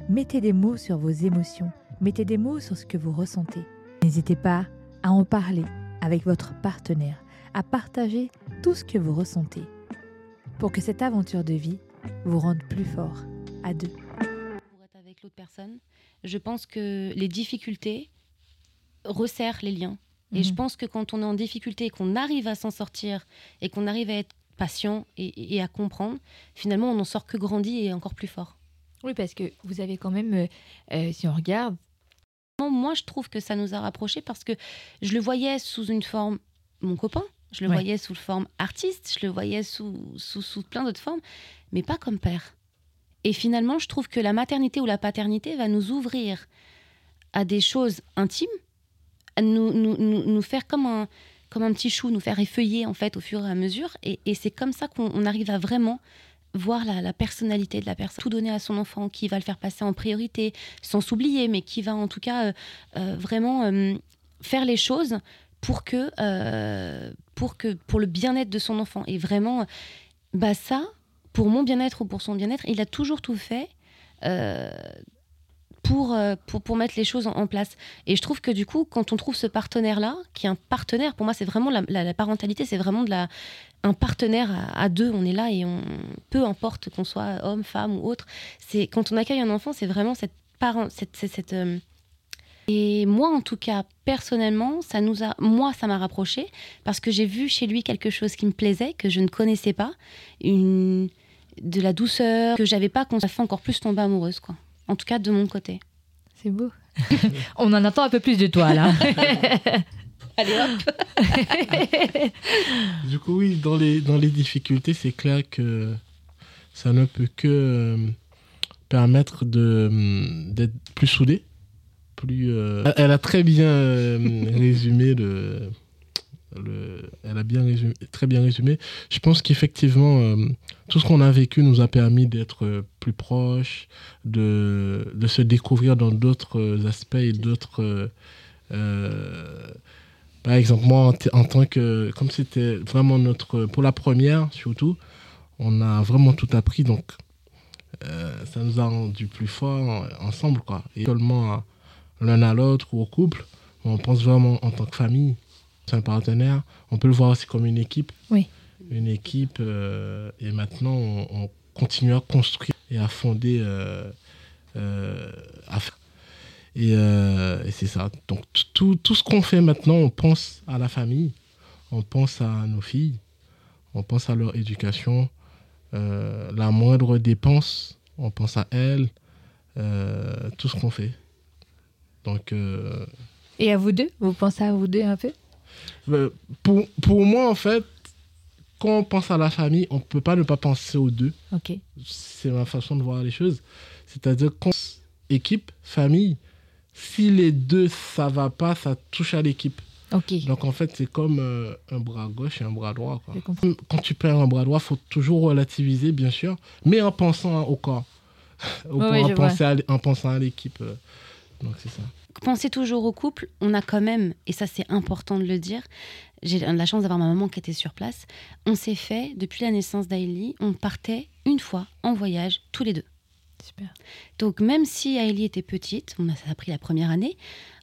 Mettez des mots sur vos émotions, mettez des mots sur ce que vous ressentez. N'hésitez pas à en parler avec votre partenaire, à partager tout ce que vous ressentez, pour que cette aventure de vie vous rende plus fort à deux. pour être avec l'autre personne. Je pense que les difficultés resserrent les liens. Et je Mhm. pense que quand on est en difficulté et qu'on arrive à s'en sortir et qu'on arrive à être patient et, et à comprendre, finalement, on n'en sort que grandi et encore plus fort. Oui, parce que vous avez quand même, euh, euh, si on regarde, Moi, je trouve que ça nous a rapprochés parce que je le voyais sous une forme, mon copain, je le Ouais. voyais sous forme artiste, je le voyais sous, sous, sous plein d'autres formes, mais pas comme père. Et finalement, je trouve que la maternité ou la paternité va nous ouvrir à des choses intimes, à nous, nous, nous, nous faire comme un, comme un petit chou, nous faire effeuiller en fait au fur et à mesure. Et, et c'est comme ça qu'on on arrive à vraiment voir la, la personnalité de la personne, tout donner à son enfant, qui va le faire passer en priorité, sans s'oublier, mais qui va en tout cas euh, euh, vraiment euh, faire les choses pour que, pour que pour le bien-être de son enfant. Et vraiment, bah ça, pour mon bien-être ou pour son bien-être, il a toujours tout fait. Euh, pour, pour, mettre les choses en, place. Et je trouve que du coup, quand on trouve ce partenaire-là, qui est un partenaire, pour moi, c'est vraiment la, parentalité, c'est vraiment de la, un partenaire à, deux. On est là et on, peu importe qu'on soit homme, femme ou autre, c'est quand on accueille un enfant, c'est vraiment cette parent, cette, cette, euh, et moi, en tout cas, personnellement, ça nous a, moi, ça m'a rapproché parce que j'ai vu chez lui quelque chose qui me plaisait, que je ne connaissais pas, une, de la douceur que j'avais pas, qu'on ça fait encore plus tomber amoureuse, quoi. En tout cas, de mon côté. C'est beau. On en entend un peu plus de toi là. Allez hop. Du coup, oui, dans les, dans les difficultés, c'est clair que ça ne peut que euh, permettre de, hum, d'être plus soudé. Plus, euh, Elle a très bien euh, résumé le, le- Elle a bien résumé, très bien résumé. Je pense qu'effectivement, euh, tout ce qu'on a vécu nous a permis d'être euh, plus proches, de, se découvrir dans d'autres euh, aspects d'autres. par exemple, moi, en, tant que. Comme c'était vraiment notre. Pour la première, surtout, on a vraiment tout appris. Donc, ça nous a rendu plus forts ensemble, quoi. Et seulement l'un à l'autre ou au couple, on pense vraiment en tant que famille. C'est un partenaire. On peut le voir aussi comme une équipe. Oui. Une équipe. euh, et maintenant, on, on continue à construire et à fonder. euh, euh, à et, et c'est ça. Donc tout, tout ce qu'on fait maintenant, on pense à la famille, on pense à nos filles, on pense à leur éducation. La moindre dépense, on pense à elles, tout ce qu'on fait. Donc Et à vous deux Vous pensez à vous deux un peu? Pour, pour moi, en fait, quand on pense à la famille, on ne peut pas ne pas penser aux deux. C'est ma façon de voir les choses. C'est-à-dire qu'on équipe, famille, si les deux ça va pas, ça touche à l'équipe. Donc en fait, c'est comme euh, un bras gauche et un bras droit. quoi. Quand tu perds un bras droit, faut toujours relativiser, bien sûr, mais en pensant au corps, en, penser à en pensant à l'équipe. euh. Donc c'est ça. Pensez toujours au couple. On a quand même, et ça c'est important de le dire, j'ai la chance d'avoir ma maman qui était sur place. On s'est fait, depuis la naissance d'Aïli, on partait une fois en voyage, tous les deux. Super. Donc même si Aïli était petite, on a, ça a pris la première année,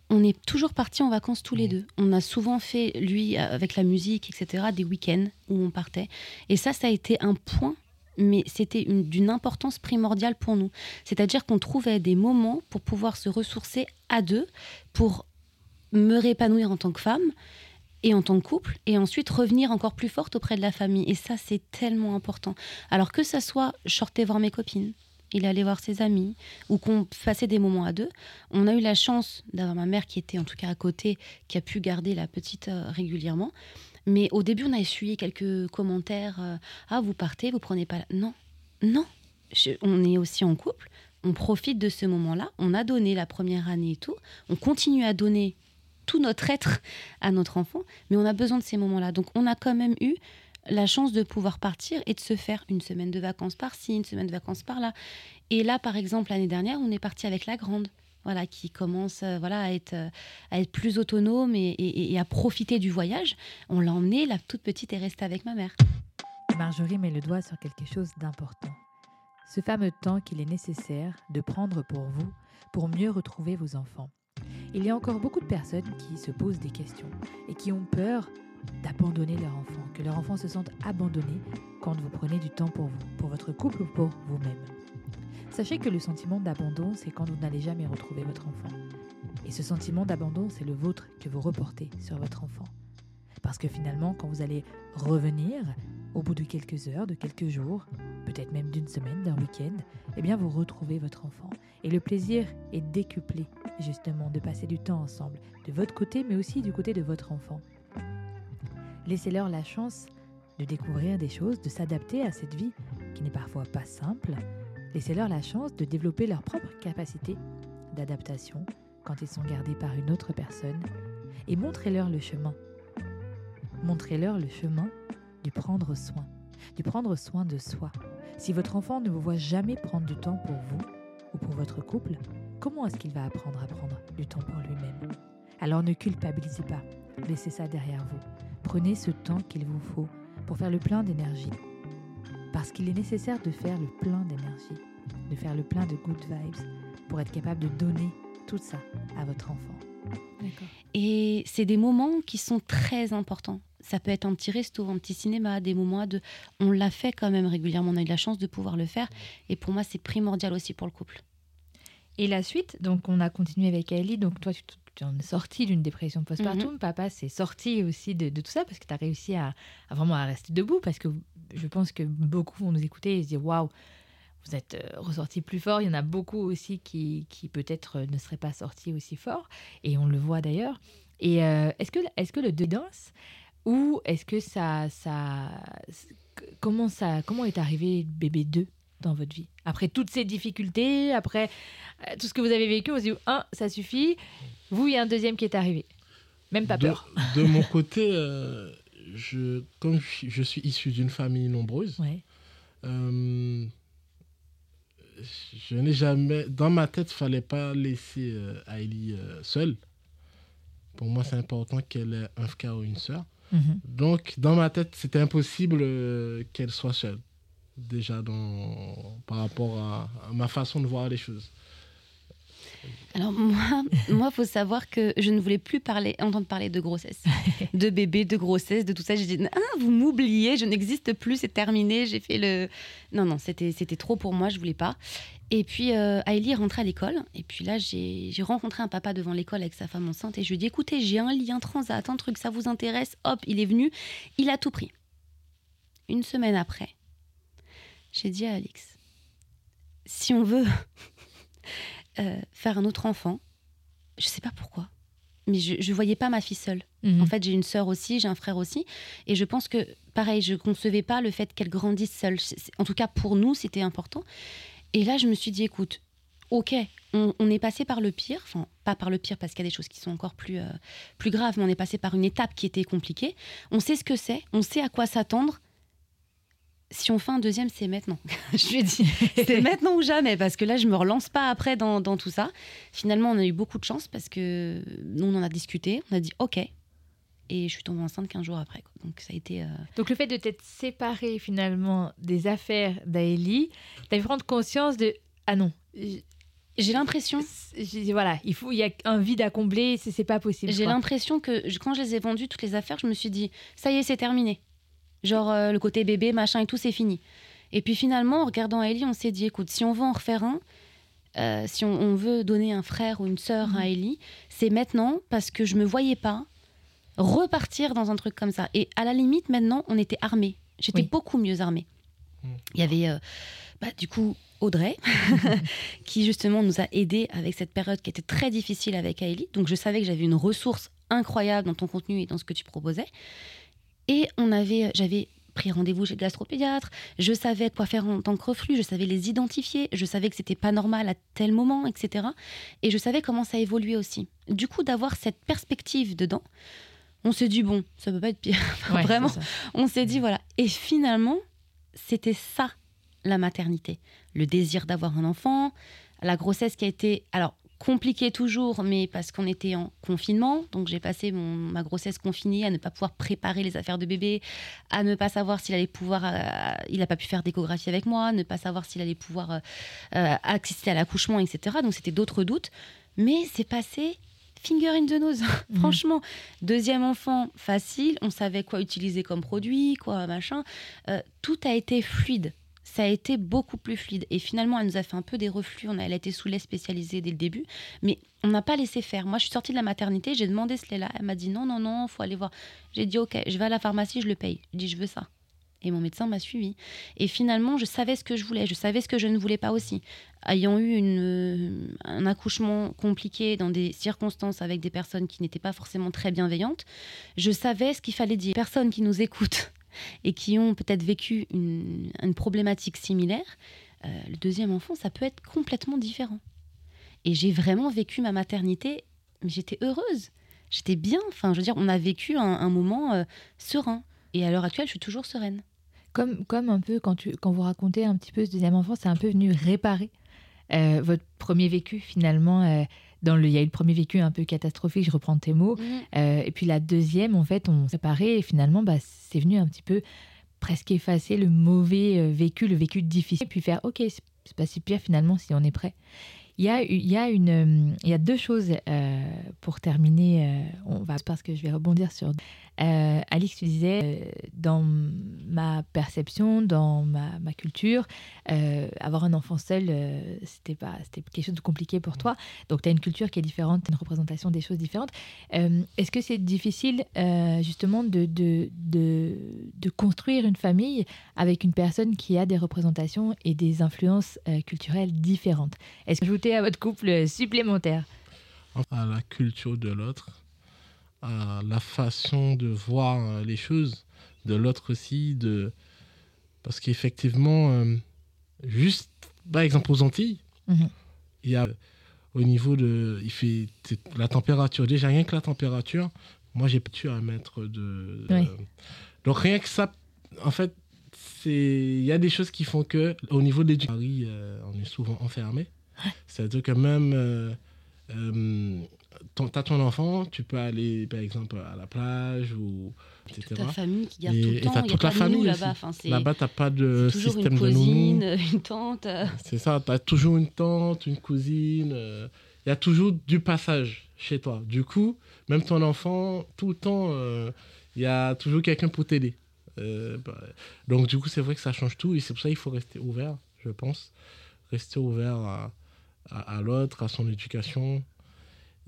on est toujours partis en vacances tous les deux. On a souvent fait, lui, avec la musique, etc., des week-ends où on partait. Et ça, ça a été un point, mais c'était une- d'une importance primordiale pour nous. C'est-à-dire qu'on trouvait des moments pour pouvoir se ressourcer à deux, pour me réépanouir en tant que femme et en tant que couple, et ensuite revenir encore plus forte auprès de la famille. Et ça, c'est tellement important. Alors que ça soit, je sortais voir mes copines, il allait voir ses amis, ou qu'on passait des moments à deux. On a eu la chance d'avoir ma mère qui était en tout cas à côté, qui a pu garder la petite euh, régulièrement. Mais au début, on a essuyé quelques commentaires. euh, ah, vous partez, vous prenez pas. la- Non, non. On est aussi en couple. On profite de ce moment-là. On a donné la première année et tout. On continue à donner tout notre être à notre enfant, mais on a besoin de ces moments-là. Donc, on a quand même eu la chance de pouvoir partir et de se faire une semaine de vacances par-ci, une semaine de vacances par-là. Et là, par exemple, l'année dernière, on est parti avec la grande, voilà, qui commence euh, voilà, à, être, euh, à être plus autonome et, et- et à profiter du voyage. On l'a emmenée, la toute petite est restée avec ma mère. Marjorie met le doigt sur quelque chose d'important. Ce fameux temps qu'il est nécessaire de prendre pour vous pour mieux retrouver vos enfants. Il y a encore beaucoup de personnes qui se posent des questions et qui ont peur d'abandonner leur enfant, que leur enfant se sente abandonné quand vous prenez du temps pour vous, pour votre couple ou pour vous-même. Sachez que le sentiment d'abandon, c'est quand vous n'allez jamais retrouver votre enfant. Et ce sentiment d'abandon, c'est le vôtre que vous reportez sur votre enfant. Parce que finalement, quand vous allez revenir, au bout de quelques heures, de quelques jours, peut-être même d'une semaine, d'un week-end, eh bien vous retrouvez votre enfant. Et le plaisir est décuplé, justement, de passer du temps ensemble, de votre côté, mais aussi du côté de votre enfant. Laissez-leur la chance de découvrir des choses, de s'adapter à cette vie qui n'est parfois pas simple. Laissez-leur la chance de développer leur propre capacité d'adaptation quand ils sont gardés par une autre personne. Et montrez-leur le chemin. Montrez-leur le chemin du prendre soin, du prendre soin de soi. Si votre enfant ne vous voit jamais prendre du temps pour vous ou pour votre couple, comment est-ce qu'il va apprendre à prendre du temps pour lui-même? Alors ne culpabilisez pas, laissez ça derrière vous. Prenez ce temps qu'il vous faut pour faire le plein d'énergie. Parce qu'il est nécessaire de faire le plein d'énergie, de faire le plein de good vibes, pour être capable de donner tout ça à votre enfant Et c'est des moments qui sont très importants. Ça peut être un petit resto, un petit cinéma, des moments de... On l'a fait quand même régulièrement, on a eu la chance de pouvoir le faire. Et pour moi, c'est primordial aussi pour le couple. Et la suite, donc on a continué avec Ellie. Donc toi, tu, tu en es sorti d'une dépression postpartum. Mhm. Papa s'est sorti aussi de, de tout ça parce que tu as réussi à, à vraiment à rester debout. Parce que je pense que beaucoup vont nous écouter et se dire waouh, vous êtes euh, ressorti plus fort. Il y en a beaucoup aussi qui, qui peut-être euh, ne seraient pas sortis aussi fort. Et on le voit d'ailleurs. Et euh, est-ce que, est que le danse ou est-ce que ça, ça, comment ça, comment est arrivé bébé 2 dans votre vie Après toutes ces difficultés, après euh, tout ce que vous avez vécu, on se dit, un, ça suffit. Vous, il y a un deuxième qui est arrivé. Même pas de, peur. de mon côté, euh, je, comme je, je suis issu d'une famille nombreuse, Ouais. euh, je n'ai jamais. Dans ma tête, il fallait pas laisser Ailey euh, seule. Pour moi, c'est important qu'elle ait un frère ou une sœur. Mhm. Donc, dans ma tête, c'était impossible qu'elle soit seule. Déjà, dans, par rapport à, à ma façon de voir les choses. Alors moi, moi, faut savoir que je ne voulais plus parler, entendre parler de grossesse, de bébé, de grossesse, de tout ça. J'ai dit ah, vous m'oubliez, je n'existe plus, c'est terminé. J'ai fait le non non, c'était c'était trop pour moi, je voulais pas. Et puis euh, Ailey est rentrée à l'école et puis là j'ai j'ai rencontré un papa devant l'école avec sa femme enceinte et je lui ai dit écoutez j'ai un lien transat, un truc ça vous intéresse, hop il est venu, il a tout pris. Une semaine après, j'ai dit à Alix si on veut euh, faire un autre enfant, je sais pas pourquoi, mais je ne voyais pas ma fille seule. Mhm. En fait, j'ai une sœur aussi, j'ai un frère aussi, et je pense que, pareil, je concevais pas le fait qu'elle grandisse seule. En tout cas, pour nous, c'était important. Et là, je me suis dit, écoute, ok, on, on est passé par le pire, enfin, pas par le pire parce qu'il y a des choses qui sont encore plus, euh, plus graves, mais on est passé par une étape qui était compliquée. On sait ce que c'est, on sait à quoi s'attendre. Si on fait un deuxième, c'est maintenant. je lui ai dit, c'est maintenant ou jamais, parce que là, je me relance pas après dans, dans tout ça. Finalement, on a eu beaucoup de chance parce que nous, on en a discuté, on a dit OK. Et je suis tombée enceinte 15 jours après. quoi. Donc ça a été. euh, Donc le fait de t'être séparé finalement des affaires d'Aélie, t'as pu prendre conscience de ah non, J'ai l'impression. voilà, il faut il y a un vide à combler, c'est pas possible. J'ai l'impression que je- quand je les ai vendues, toutes les affaires, je me suis dit, ça y est, c'est terminé. Genre, euh, le côté bébé, machin et tout, c'est fini. Et puis finalement, en regardant Ellie, on s'est dit, écoute, si on veut en refaire un, euh, si on, on veut donner un frère ou une sœur Mhm. à Ellie, c'est maintenant parce que je me voyais pas repartir dans un truc comme ça. Et à la limite, maintenant, on était armés. J'étais Oui. beaucoup mieux armée. Mhm. Il y avait, euh, bah, du coup, Audrey, qui justement nous a aidés avec cette période qui était très difficile avec Aélie. Donc je savais que j'avais une ressource incroyable dans ton contenu et dans ce que tu proposais. Et on avait, j'avais pris rendez-vous chez le gastropédiatre, je savais quoi faire en tant que reflux, je savais les identifier, je savais que c'était pas normal à tel moment, etc. Et je savais comment ça évoluait aussi. Du coup, d'avoir cette perspective dedans, on s'est dit, bon, ça peut pas être pire. Ouais, vraiment. On s'est dit, voilà. Et finalement, c'était ça, la maternité. Le désir d'avoir un enfant, la grossesse qui a été, alors, compliquée toujours, mais parce qu'on était en confinement. Donc, j'ai passé mon- ma grossesse confinée à ne pas pouvoir préparer les affaires de bébé, à ne pas savoir s'il allait pouvoir. euh, il n'a pas pu faire d'échographie avec moi, ne pas savoir s'il allait pouvoir euh, euh, assister à l'accouchement, etc. Donc, c'était d'autres doutes. Mais c'est passé finger in the nose, franchement. Deuxième enfant, facile, on savait quoi utiliser comme produit, quoi machin. Euh, tout a été fluide. Ça a été beaucoup plus fluide. Et finalement, elle nous a fait un peu des reflux. Elle a été sous lait spécialisé dès le début. Mais on n'a pas laissé faire. Moi, je suis sortie de la maternité, j'ai demandé ce lait-là. Elle m'a dit non, non, non, faut aller voir. J'ai dit ok, je vais à la pharmacie, je le paye. Je dis je veux ça. Et mon médecin m'a suivi. Et finalement, je savais ce que je voulais. Je savais ce que je ne voulais pas aussi. Ayant eu euh, un accouchement compliqué dans des circonstances avec des personnes qui n'étaient pas forcément très bienveillantes, je savais ce qu'il fallait dire. Personnes qui nous écoutent et qui ont peut-être vécu une, problématique similaire, euh, le deuxième enfant, ça peut être complètement différent. Et j'ai vraiment vécu ma maternité, mais j'étais heureuse. J'étais bien. Enfin, je veux dire, on a vécu un, un moment euh, serein. Et à l'heure actuelle, je suis toujours sereine. Comme, comme un peu quand, tu, quand vous racontez un petit peu ce deuxième enfant, c'est un peu venu réparer euh, votre premier vécu finalement. Euh, dans le, il y a eu le premier vécu un peu catastrophique, je reprends tes mots. Euh, et puis la deuxième, en fait, on s'est séparé et finalement, bah, c'est venu un petit peu presque effacer le mauvais euh, vécu, le vécu difficile, et puis faire, ok, c'est pas si pire finalement si on est prêt. Il y a, il y a, une, il y a deux choses pour terminer. on va, parce que je vais rebondir sur euh, Alix, tu disais, euh, dans ma perception, dans ma, culture, euh, avoir un enfant seul, euh, c'était pas, c'était quelque chose de compliqué pour toi. Donc, tu as une culture qui est différente, une représentation des choses différentes. Est-ce que c'est difficile, justement, de, de, de, construire une famille avec une personne qui a des représentations et des influences culturelles différentes? Est-ce que ajouter à votre couple supplémentaire? À la culture de l'autre à la façon de voir euh, les choses de l'autre aussi. De... Parce qu'effectivement, euh, juste par exemple aux Antilles, mhm. il y a au niveau de. Il fait la température. Déjà, rien que la température, moi j'ai pu à mettre de. donc rien que ça, en fait, il y a des choses qui font que au niveau de l'éducation, euh, on est souvent enfermé. C'est-à-dire que même t'as ton enfant, tu peux aller par exemple à la plage ou etc. Toute ta famille qui garde tout le temps. Et toute la famille là-bas. Enfin, là-bas, t'as pas de système une cousine, une tante. C'est ça, tu as toujours une tante, une cousine. Euh, il y a toujours du passage chez toi. Du coup, même ton enfant, tout le temps, euh, il y a toujours quelqu'un pour t'aider. Euh, bah, donc du coup, c'est vrai que ça change tout et c'est pour ça qu'il faut rester ouvert, je pense. Rester ouvert à, à l'autre, à son éducation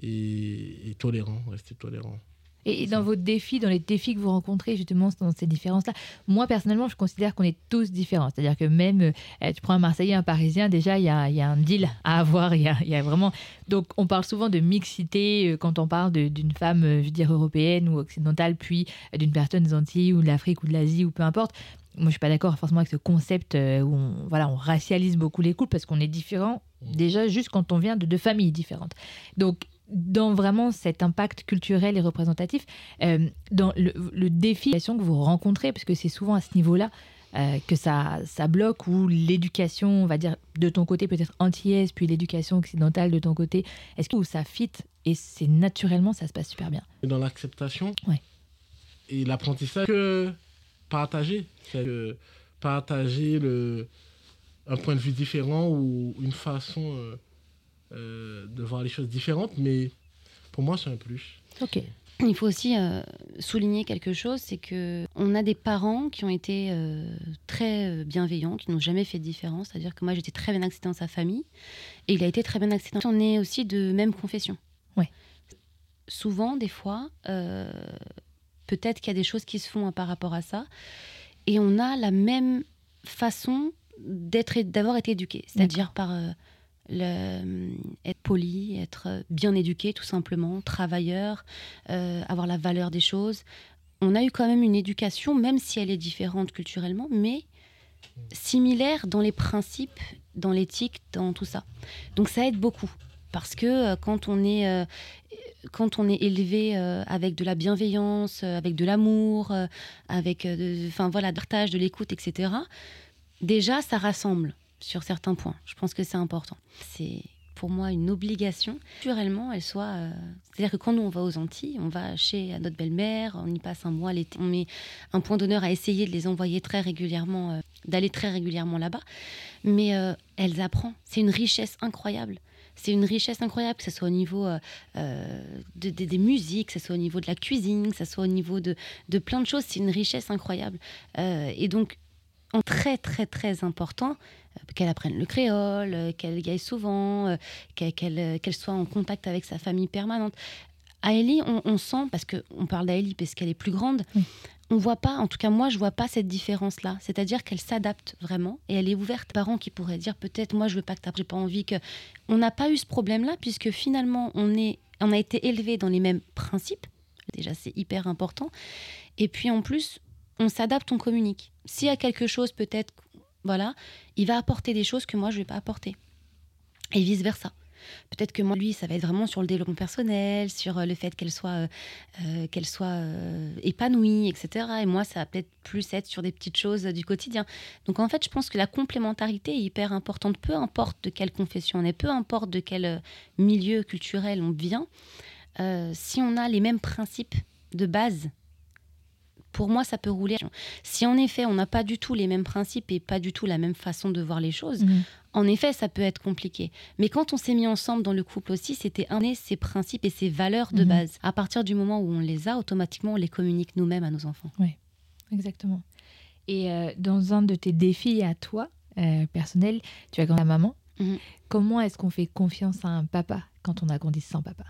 et, tolérant, rester tolérant. Et dans vos défis, dans les défis que vous rencontrez justement dans ces différences-là, moi personnellement, je considère qu'on est tous différents. C'est-à-dire que même, euh, tu prends un Marseillais, un Parisien, déjà, il y a, y a, un deal à avoir. Il y a, y a, vraiment. Donc, on parle souvent de mixité euh, quand on parle d'une femme, euh, je veux dire, européenne ou occidentale, puis d'une personne des Antilles ou de l'Afrique ou de l'Asie ou peu importe. Moi, je suis pas d'accord forcément avec ce concept où on, voilà, on racialise beaucoup les couples parce qu'on est différent mmh. Déjà juste quand on vient de deux familles différentes. Donc, dans vraiment cet impact culturel et représentatif, euh, dans le, défi que vous rencontrez, parce que c'est souvent à ce niveau-là euh, que ça, ça bloque, ou l'éducation, on va dire, de ton côté peut-être antillaise, puis l'éducation occidentale de ton côté, est-ce que ça fit et c'est naturellement, ça se passe super bien? Dans l'acceptation ouais. et l'apprentissage, que partager, que partager le, un point de vue différent ou une façon... Euh, euh, de voir les choses différentes, mais pour moi, c'est un plus. Ok. Il faut aussi euh, souligner quelque chose, c'est que on a des parents qui ont été euh, très bienveillants, qui n'ont jamais fait de différence. C'est-à-dire que moi, j'étais très bien acceptée dans sa famille, et il a été très bien accepté. On est aussi de même confession. Ouais. Souvent, des fois, peut-être qu'il y a des choses qui se font par rapport à ça, et on a la même façon d'être, d'avoir été éduqué, c'est-à-dire par le, être poli, être bien éduqué tout simplement, travailleur, euh, avoir la valeur des choses. On a eu quand même une éducation, même si elle est différente culturellement, mais similaire dans les principes, dans l'éthique, dans tout ça. Donc ça aide beaucoup. Parce que euh, quand on est, euh, quand on est élevé avec de la bienveillance, avec de l'amour, avec enfin voilà, partage, de l'écoute, etc., déjà ça rassemble sur certains points. Je pense que c'est important. C'est pour moi une obligation. Naturellement, elle soit. Euh, c'est-à-dire que quand nous on va aux Antilles, on va chez notre belle-mère, on y passe un mois l'été. On met un point d'honneur à essayer de les envoyer très régulièrement, euh, d'aller très régulièrement là-bas. Mais euh, elles apprennent. C'est une richesse incroyable. C'est une richesse incroyable, que ce soit au niveau des musiques, que ce soit au niveau de la cuisine, que ce soit au niveau de, de plein de choses. C'est une richesse incroyable. et donc, très, très, très important, euh, qu'elle apprenne le créole, euh, qu'elle gagne souvent, euh, qu'elle soit en contact avec sa famille permanente. À Ellie, on, sent, parce qu'on parle d'Aélie parce qu'elle est plus grande, on voit pas, en tout cas moi je vois pas cette différence-là. C'est-à-dire qu'elle s'adapte vraiment et elle est ouverte. Parents qui pourraient dire peut-être moi je veux pas que tu j'ai pas envie que. On n'a pas eu ce problème-là puisque finalement on, est, on a été élevé dans les mêmes principes. Déjà c'est hyper important. Et puis en plus, on s'adapte, on communique. S'il y a quelque chose peut-être voilà, il va apporter des choses que moi je vais pas apporter. Et vice versa. Peut-être que moi, lui, ça va être vraiment sur le développement personnel, sur euh, le fait qu'elle soit, euh, euh, qu'elle soit épanouie, etc. Et moi, ça va peut-être plus être sur des petites choses du quotidien. Donc en fait, je pense que la complémentarité est hyper importante, peu importe de quelle confession on est, peu importe de quel milieu culturel on vient. si on a les mêmes principes de base pour moi, ça peut rouler. Si en effet, on n'a pas du tout les mêmes principes et pas du tout la même façon de voir les choses, mhm. en effet, ça peut être compliqué. Mais quand on s'est mis ensemble dans le couple aussi, c'était un ses principes et ses valeurs de Mhm. base. À partir du moment où on les a, automatiquement, on les communique nous-mêmes à nos enfants. Exactement. Et euh, dans un de tes défis à toi, euh, personnel, tu as grandi à maman. Mhm. Comment est-ce qu'on fait confiance à un papa quand on a grandi sans papa?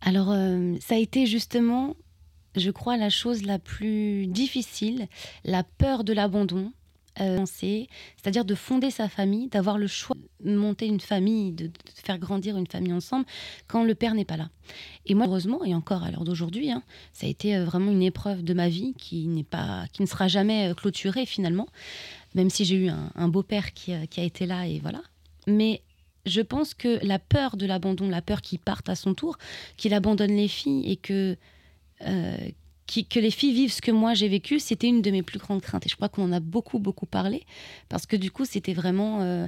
Alors, euh, ça a été justement, je crois, la chose la plus difficile, la peur de l'abandon. euh, c'est- C'est-à-dire de fonder sa famille, d'avoir le choix de monter une famille, de, faire grandir une famille ensemble quand le père n'est pas là. Et moi, heureusement, et encore à l'heure d'aujourd'hui, hein, ça a été euh, vraiment une épreuve de ma vie qui, n'est pas, qui ne sera jamais euh, clôturée finalement, même si j'ai eu un, beau-père qui, qui a été là et voilà. Mais je pense que la peur de l'abandon, la peur qu'il parte à son tour, qu'il abandonne les filles et que, euh, que les filles vivent ce que moi j'ai vécu, c'était une de mes plus grandes craintes. Et je crois qu'on en a beaucoup, beaucoup parlé, parce que du coup, c'était vraiment... euh,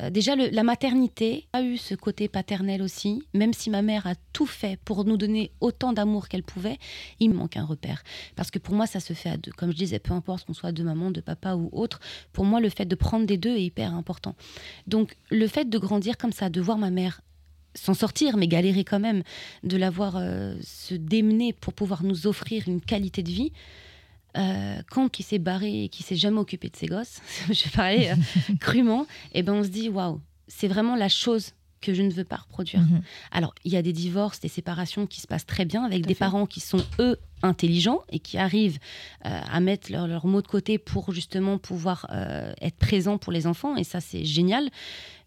euh, déjà, la maternité a eu ce côté paternel aussi, même si ma mère a tout fait pour nous donner autant d'amour qu'elle pouvait, il me manque un repère. Parce que pour moi, ça se fait à deux. Comme je disais, peu importe qu'on soit de maman, de papa ou autre, pour moi, le fait de prendre des deux est hyper important. Donc, le fait de grandir comme ça, de voir ma mère s'en sortir, mais galérer quand même, de la voir euh, se démener pour pouvoir nous offrir une qualité de vie. Euh, quand qui s'est barré et qui s'est jamais occupé de ses gosses, je vais parler euh, crûment, et ben on se dit waouh, c'est vraiment la chose que je ne veux pas reproduire. Mhm. Alors, il y a des divorces, des séparations qui se passent très bien avec Tout des fait. parents qui sont, eux, intelligents et qui arrivent euh, à mettre leur, leur mot de côté pour justement pouvoir euh, être présents pour les enfants. Et ça, c'est génial.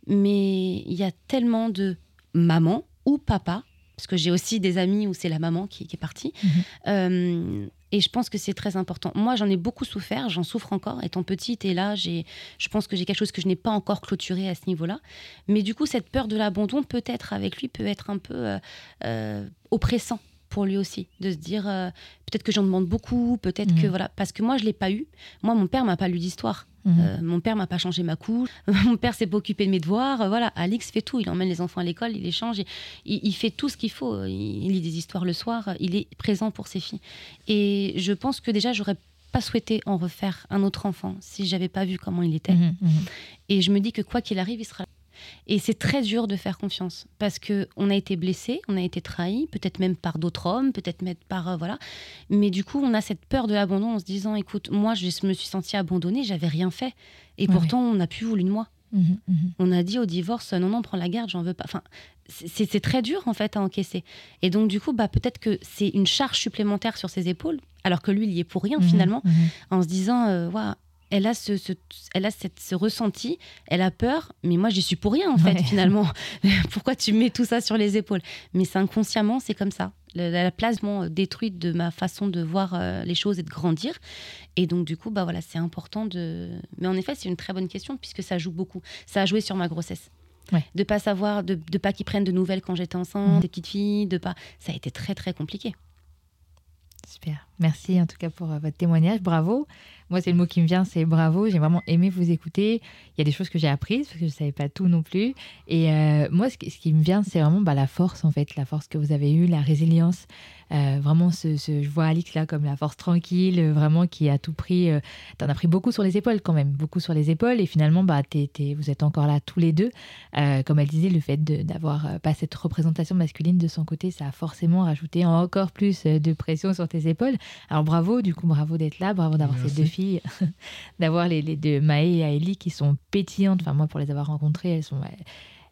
Mais il y a tellement de mamans ou papas, parce que j'ai aussi des amis où c'est la maman qui, qui est partie. Mhm. Euh, et je pense que c'est très important. Moi, j'en ai beaucoup souffert, j'en souffre encore étant petite. Et là, j'ai, je pense que j'ai quelque chose que je n'ai pas encore clôturé à ce niveau-là. Mais du coup, cette peur de l'abandon, peut-être avec lui, peut être un peu euh, euh, oppressant pour lui aussi, de se dire euh, peut-être que j'en demande beaucoup, peut-être que Mhm. voilà, parce que moi je l'ai pas eu. Moi, mon père m'a pas lu d'histoire. Mhm. Euh, mon père m'a pas changé ma couche. mon père s'est pas occupé de mes devoirs. Euh, voilà, Alix fait tout. Il emmène les enfants à l'école, il les change, il, il- fait tout ce qu'il faut. Il, il lit des histoires le soir. Il est présent pour ses filles. Et je pense que déjà j'aurais pas souhaité en refaire un autre enfant si j'avais pas vu comment il était. Mhm, mhm. Et je me dis que quoi qu'il arrive, il sera là. Et c'est très dur de faire confiance parce que on a été blessé, on a été trahi, peut-être même par d'autres hommes, peut-être même par euh, voilà. Mais du coup, on a cette peur de l'abandon en se disant, écoute, moi, je me suis sentie abandonnée, j'avais rien fait, et Ouais. pourtant, on n'a plus voulu de moi. Mhm, mhm. On a dit au divorce, non, non, prends la garde, j'en veux pas. Enfin, c'est très dur en fait à encaisser. Et donc du coup, bah peut-être que c'est une charge supplémentaire sur ses épaules, alors que lui, il y est pour rien Mhm, finalement en se disant euh, Waouh, elle a ce, ce- elle a cette, ce ressenti, elle a peur, mais moi j'y suis pour rien en fait Ouais. finalement. Pourquoi tu mets tout ça sur les épaules? Mais c'est inconsciemment, c'est comme ça. La, la place détruite de ma façon de voir euh, les choses et de grandir. Et donc du coup, bah voilà, c'est important de. Mais en effet, c'est une très bonne question puisque ça joue beaucoup. Ça a joué sur ma grossesse. Ouais. De pas savoir, de, de pas qu'ils prennent de nouvelles quand j'étais enceinte, Mhm. des petites filles, de pas. Ça a été très très compliqué. Super. Merci en tout cas pour euh, votre témoignage. Bravo. Moi, c'est le mot qui me vient, c'est bravo. J'ai vraiment aimé vous écouter. Il y a des choses que j'ai apprises parce que je ne savais pas tout non plus. Et euh, moi, ce qui, me vient, c'est vraiment bah, la force en fait, la force que vous avez eue, la résilience. Euh, vraiment, ce, je vois Alix là comme la force tranquille, vraiment qui a tout. Euh, T'en as pris beaucoup sur les épaules quand même, beaucoup sur les épaules. Et finalement, bah, t'es- vous êtes encore là tous les deux. Comme elle disait, le fait d'avoir pas cette représentation masculine de son côté, ça a forcément rajouté encore plus de pression sur tes épaules. Alors bravo, du coup, bravo d'être là, bravo d'avoir ces deux filles, d'avoir les, les deux Maë et Aélie qui sont pétillantes. Enfin, moi, pour les avoir rencontrées, elles sont,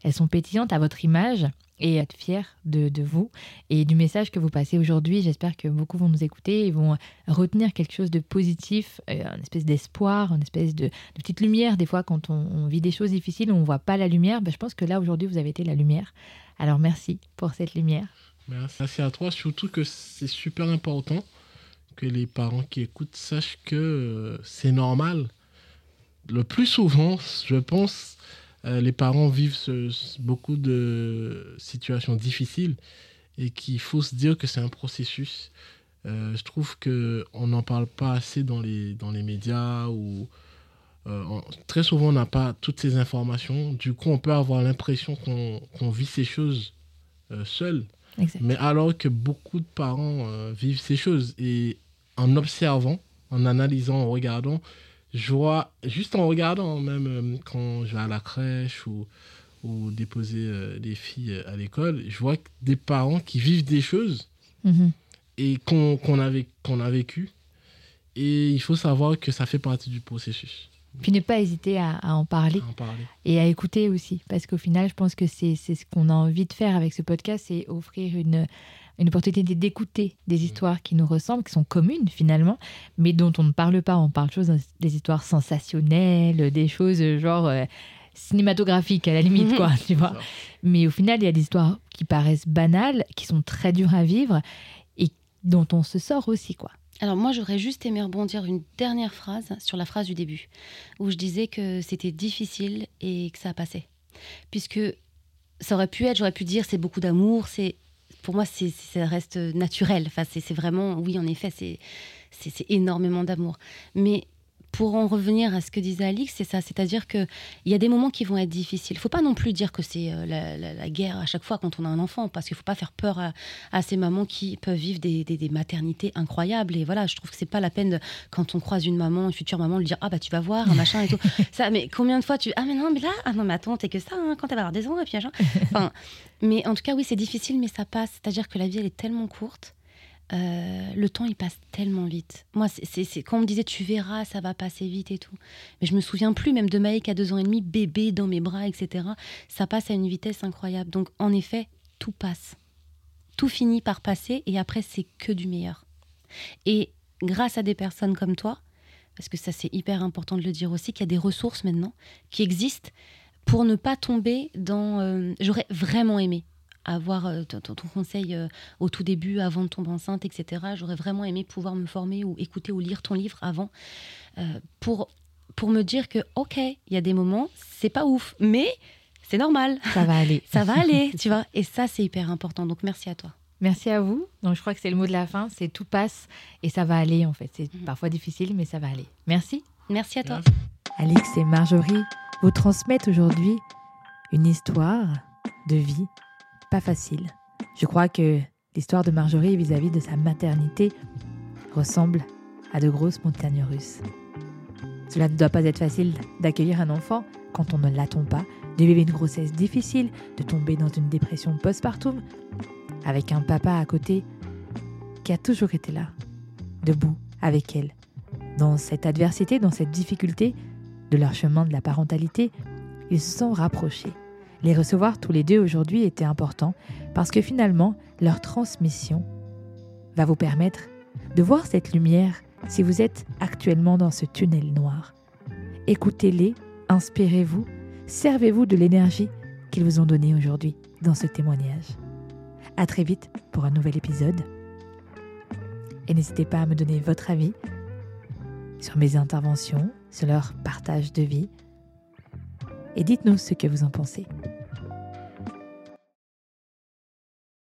elles sont pétillantes à votre image et être fière de, de vous et du message que vous passez aujourd'hui. J'espère que beaucoup vont nous écouter et vont retenir quelque chose de positif, euh, une espèce d'espoir, une espèce de, de petite lumière. Des fois, quand on, on vit des choses difficiles, on ne voit pas la lumière. Ben, je pense que là, aujourd'hui, vous avez été la lumière. Alors, merci pour cette lumière. Merci. Merci à toi, surtout que c'est super important que les parents qui écoutent sachent que euh, c'est normal. Le plus souvent, je pense, euh, les parents vivent ce- ce- beaucoup de situations difficiles et qu'il faut se dire que c'est un processus. Euh, je trouve que on n'en parle pas assez dans les, dans les médias ou on- très souvent on n'a pas toutes ces informations. Du coup, on peut avoir l'impression qu'on qu'on vit ces choses seul. Mais alors que beaucoup de parents euh, vivent ces choses et en observant, en analysant, en regardant, je vois, juste en regardant, même euh, quand je vais à la crèche ou, ou déposer euh, des filles à l'école, je vois des parents qui vivent des choses Mhm. et qu'on a, qu'on a vécu. Et il faut savoir que ça fait partie du processus. Puis ne pas hésiter à, à en parler À en parler. et à écouter aussi. Parce qu'au final, je pense que c'est c'est ce qu'on a envie de faire avec ce podcast, c'est offrir une, une opportunité d'écouter des histoires qui nous ressemblent, qui sont communes finalement, mais dont on ne parle pas. On parle choses, des histoires sensationnelles, des choses euh, genre euh, cinématographiques à la limite, quoi, tu vois. Mais au final, il y a des histoires qui paraissent banales, qui sont très dures à vivre et dont on se sort aussi, quoi. Alors moi, j'aurais juste aimé rebondir une dernière phrase sur la phrase du début, où je disais que c'était difficile et que ça a passé. Puisque ça aurait pu être, j'aurais pu dire, c'est beaucoup d'amour, c'est pour moi, ça reste naturel. Enfin, c'est, vraiment, oui, en effet, c'est, c'est énormément d'amour. Mais pour en revenir à ce que disait Alix, c'est ça, c'est-à-dire qu'il y a des moments qui vont être difficiles. Il faut pas non plus dire que c'est euh, la, la- la guerre à chaque fois quand on a un enfant, parce qu'il faut pas faire peur à, à ces mamans qui peuvent vivre des, des- des maternités incroyables. Et voilà, je trouve que c'est pas la peine de, quand on croise une maman, une future maman, de lui dire ah bah tu vas voir un machin et tout. ça, mais combien de fois tu ah mais non mais là ah non mais attends t'es que ça hein, quand elle va avoir des enfants et puis machin. Enfin, mais en tout cas oui c'est difficile mais ça passe. C'est-à-dire que la vie elle est tellement courte. Euh, le temps il passe tellement vite. Moi, c'est- quand on me disait tu verras, ça va passer vite et tout. Mais je me souviens plus même de Maïk à deux ans et demi, bébé dans mes bras, etc. Ça passe à une vitesse incroyable. Donc en effet, tout passe tout finit par passer et après c'est que du meilleur. Et grâce à des personnes comme toi, parce que ça c'est hyper important de le dire aussi, qu'il y a des ressources maintenant qui existent pour ne pas tomber dans... euh, J'aurais vraiment aimé avoir euh, ton, conseil euh, au tout début, avant de tomber enceinte, etc. J'aurais vraiment aimé pouvoir me former ou écouter ou lire ton livre avant euh, pour, pour me dire que, ok, il y a des moments, c'est pas ouf, mais c'est normal, Ça va aller. ça va aller, tu vois. Et ça, c'est hyper important. Donc, merci à toi. Merci à vous. Donc, je crois que c'est le mot de la fin. C'est tout passe et ça va aller en fait. C'est Mhm. parfois difficile, mais ça va aller. Merci. Merci à toi. Merci. Alix et Marjorie vous transmettent aujourd'hui une histoire de vie pas facile. Je crois que l'histoire de Marjorie vis-à-vis de sa maternité ressemble à de grosses montagnes russes. Cela ne doit pas être facile d'accueillir un enfant quand on ne l'attend pas, de vivre une grossesse difficile, de tomber dans une dépression postpartum, avec un papa à côté qui a toujours été là, debout avec elle. Dans cette adversité, dans cette difficulté, de leur chemin de la parentalité, ils se sont rapprochés. Les recevoir tous les deux aujourd'hui était important parce que finalement, leur transmission va vous permettre de voir cette lumière si vous êtes actuellement dans ce tunnel noir. Écoutez-les, inspirez-vous, servez-vous de l'énergie qu'ils vous ont donnée aujourd'hui dans ce témoignage. À très vite pour un nouvel épisode. Et n'hésitez pas à me donner votre avis sur mes interventions, sur leur partage de vie et dites-nous ce que vous en pensez.